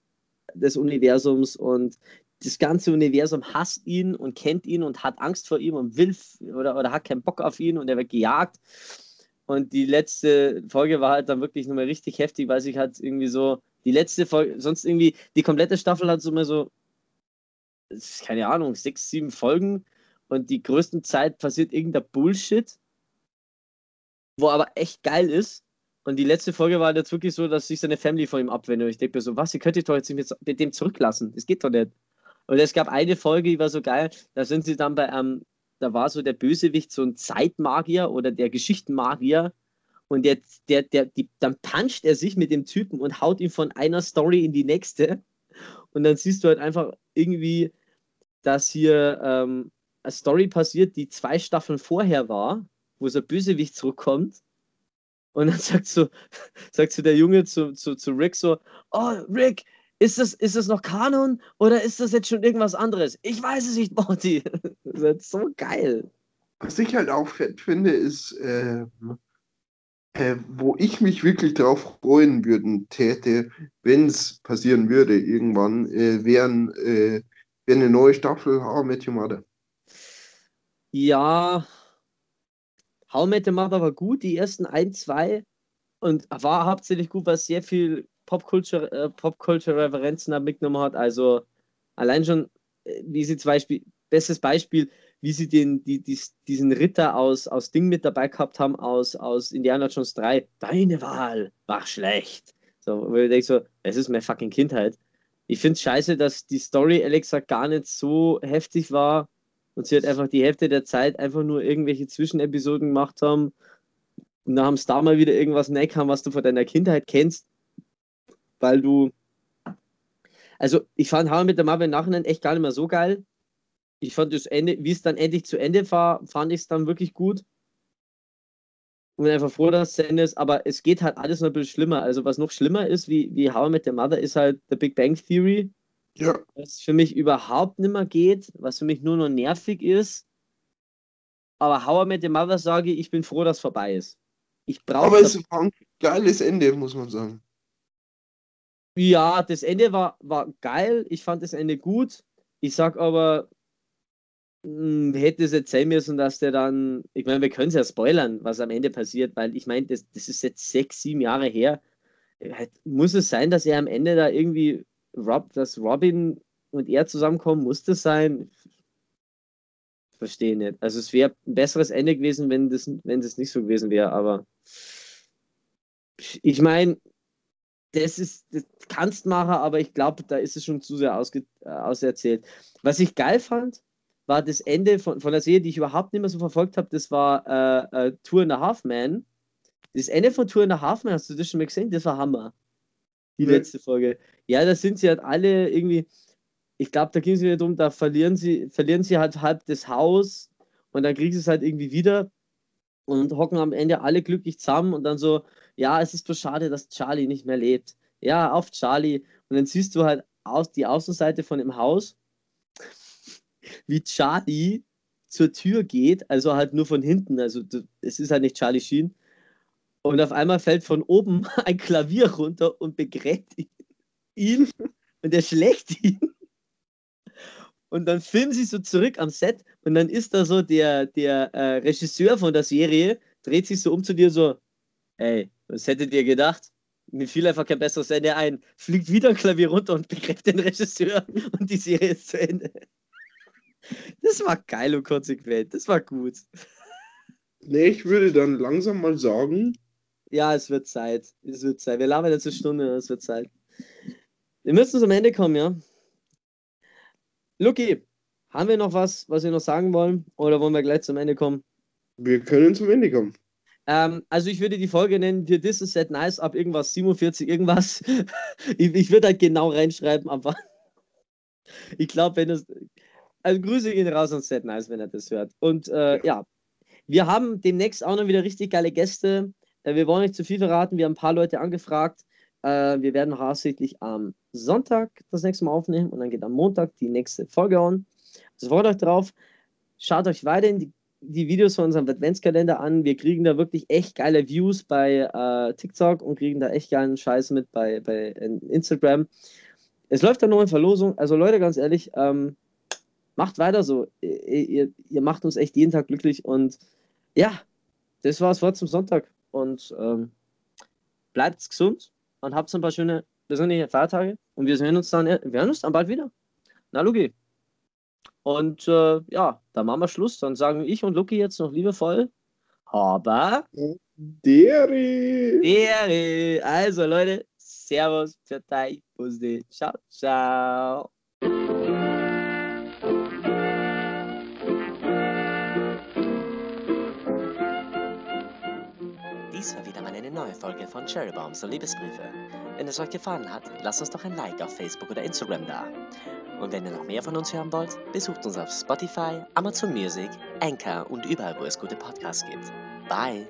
des Universums und das ganze Universum hasst ihn und kennt ihn und hat Angst vor ihm und will oder, oder hat keinen Bock auf ihn und er wird gejagt. Und die letzte Folge war halt dann wirklich nochmal richtig heftig, weil sich halt irgendwie so, die letzte Folge, sonst irgendwie, die komplette Staffel hat so mal so, keine Ahnung, sechs, sieben Folgen und die größten Zeit passiert irgendein Bullshit, wo aber echt geil ist. Und die letzte Folge war jetzt wirklich so, dass sich seine Family von ihm abwendet. Und ich denke mir so, was, ihr könnt doch jetzt mit dem zurücklassen. Das geht doch nicht. Und es gab eine Folge, die war so geil, da sind sie dann bei einem, ähm, da war so der Bösewicht so ein Zeitmagier oder der Geschichtenmagier. Und der, der, der, die, dann puncht er sich mit dem Typen und haut ihn von einer Story in die nächste. Und dann siehst du halt einfach irgendwie, dass hier ähm, eine Story passiert, die zwei Staffeln vorher war, wo so ein Bösewicht zurückkommt und dann *laughs* sagt so, sagt so der Junge zu, zu, zu Rick so, oh Rick, ist das, ist das noch Kanon oder ist das jetzt schon irgendwas anderes? Ich weiß es nicht, *laughs* Morty. Das ist so geil. Was ich halt auch fett finde, ist, äh, äh, wo ich mich wirklich drauf freuen würden täte, wenn es passieren würde irgendwann, äh, wären äh, wär eine neue Staffel How I Met Your Mother. Ja, How I Met Your Mother war gut, die ersten ein, zwei und war hauptsächlich gut, weil sehr viel Popculture, äh, Popculture-Referenzen da mitgenommen hat. Also allein schon, äh, wie sie zum Beispiel, bestes Beispiel, wie sie den, die, die, diesen Ritter aus, aus Ding mit dabei gehabt haben, aus, aus Indiana Jones 3. Deine Wahl war schlecht. So, wo ich denke so, es ist meine fucking Kindheit. Ich finde es scheiße, dass die Story, Alexa, gar nicht so heftig war und sie hat einfach die Hälfte der Zeit einfach nur irgendwelche Zwischenepisoden gemacht haben und dann haben sie da mal wieder irgendwas neck was du von deiner Kindheit kennst weil du. Also, ich fand How mit der Marvel im Nachhinein echt gar nicht mehr so geil. Ich fand das Ende, wie es dann endlich zu Ende war, fand ich es dann wirklich gut. Und bin einfach froh, dass es zu Ende ist. Aber es geht halt alles noch ein bisschen schlimmer. Also, was noch schlimmer ist, wie, wie How mit der Mother, ist halt The Big Bang Theory. Ja. Was für mich überhaupt nicht mehr geht, was für mich nur noch nervig ist. Aber How mit der Mother sage ich, ich bin froh, dass es vorbei ist. Ich brauche. Aber es war ein geiles Ende, muss man sagen. Ja, das Ende war, war geil. Ich fand das Ende gut. Ich sag aber, mh, hm, hätte es jetzt sein müssen, dass der dann, ich meine, wir können es ja spoilern, was am Ende passiert, weil ich meine, das, das ist jetzt sechs, sieben Jahre her. Halt, muss es sein, dass er am Ende da irgendwie, Rob, dass Robin und er zusammenkommen, muss das sein? Verstehe nicht. Also es wäre ein besseres Ende gewesen, wenn das, wenn das nicht so gewesen wäre, aber ich meine, das ist, das kannst machen, aber ich glaube, da ist es schon zu sehr ausge, äh, auserzählt. Was ich geil fand, war das Ende von, von der Serie, die ich überhaupt nicht mehr so verfolgt habe, das war äh, äh, Tour and a Half Man. Das Ende von Tour and a Half Man, hast du das schon mal gesehen? Das war Hammer. Die ja. letzte Folge. Ja, da sind sie halt alle irgendwie, ich glaube, da ging es wieder darum, da verlieren sie, verlieren sie halt halb das Haus und dann kriegen sie es halt irgendwie wieder und hocken am Ende alle glücklich zusammen und dann so, ja, es ist so schade, dass Charlie nicht mehr lebt. Ja, auf Charlie. Und dann siehst du halt aus, die Außenseite von dem Haus, wie Charlie zur Tür geht, also halt nur von hinten. Also es ist halt nicht Charlie Sheen. Und auf einmal fällt von oben *laughs* ein Klavier runter und begräbt ihn. Und er schlägt ihn. Und dann filmen sie so zurück am Set und dann ist da so der, der äh, Regisseur von der Serie, dreht sich so um zu dir so, ey, was hättet ihr gedacht? Mir fiel einfach kein besseres Ende ein. Fliegt wieder ein Klavier runter und begreift den Regisseur und die Serie ist zu Ende. Das war geil und konsequent. Das war gut. Nee, ich würde dann langsam mal sagen. Ja, es wird Zeit. Es wird Zeit. Wir labern jetzt eine Stunde, es wird Zeit. Wir müssen zum Ende kommen, ja? Luki, haben wir noch was, was wir noch sagen wollen? Oder wollen wir gleich zum Ende kommen? Wir können zum Ende kommen. Ähm, also ich würde die Folge nennen, dir This is Set Nice ab irgendwas 47, irgendwas. *laughs* ich, ich würde halt genau reinschreiben, aber ich glaube, wenn es. Also Grüße gehen raus an Set Nice, wenn er das hört. Und äh, ja, wir haben demnächst auch noch wieder richtig geile Gäste. Äh, wir wollen nicht zu viel verraten, wir haben ein paar Leute angefragt. Äh, wir werden hauptsächlich am Sonntag das nächste Mal aufnehmen und dann geht am Montag die nächste Folge an. Also freut euch drauf. Schaut euch weiterhin die die Videos von unserem Adventskalender an. Wir kriegen da wirklich echt geile Views bei äh, TikTok und kriegen da echt geilen Scheiß mit bei, bei Instagram. Es läuft da noch in Verlosung. Also Leute, ganz ehrlich, ähm, macht weiter so. Ihr, ihr, ihr, macht uns echt jeden Tag glücklich. Und ja, das war das Wort zum Sonntag. Und ähm, bleibt gesund und habt ein paar schöne besinnliche Feiertage. Und wir sehen uns dann, wir hören uns dann bald wieder. Na, Luki. Und äh, ja, dann machen wir Schluss. Dann sagen ich und Luki jetzt noch liebevoll. Aber. Deri. Deri. Also, Leute, Servus, Tschüss, Bussi. Ciao, ciao. Eine neue Folge von Cherrybombs und Liebesbriefe. Wenn es euch gefallen hat, lasst uns doch ein Like auf Facebook oder Instagram da. Und wenn ihr noch mehr von uns hören wollt, besucht uns auf Spotify, Amazon Music, Anchor und überall, wo es gute Podcasts gibt. Bye!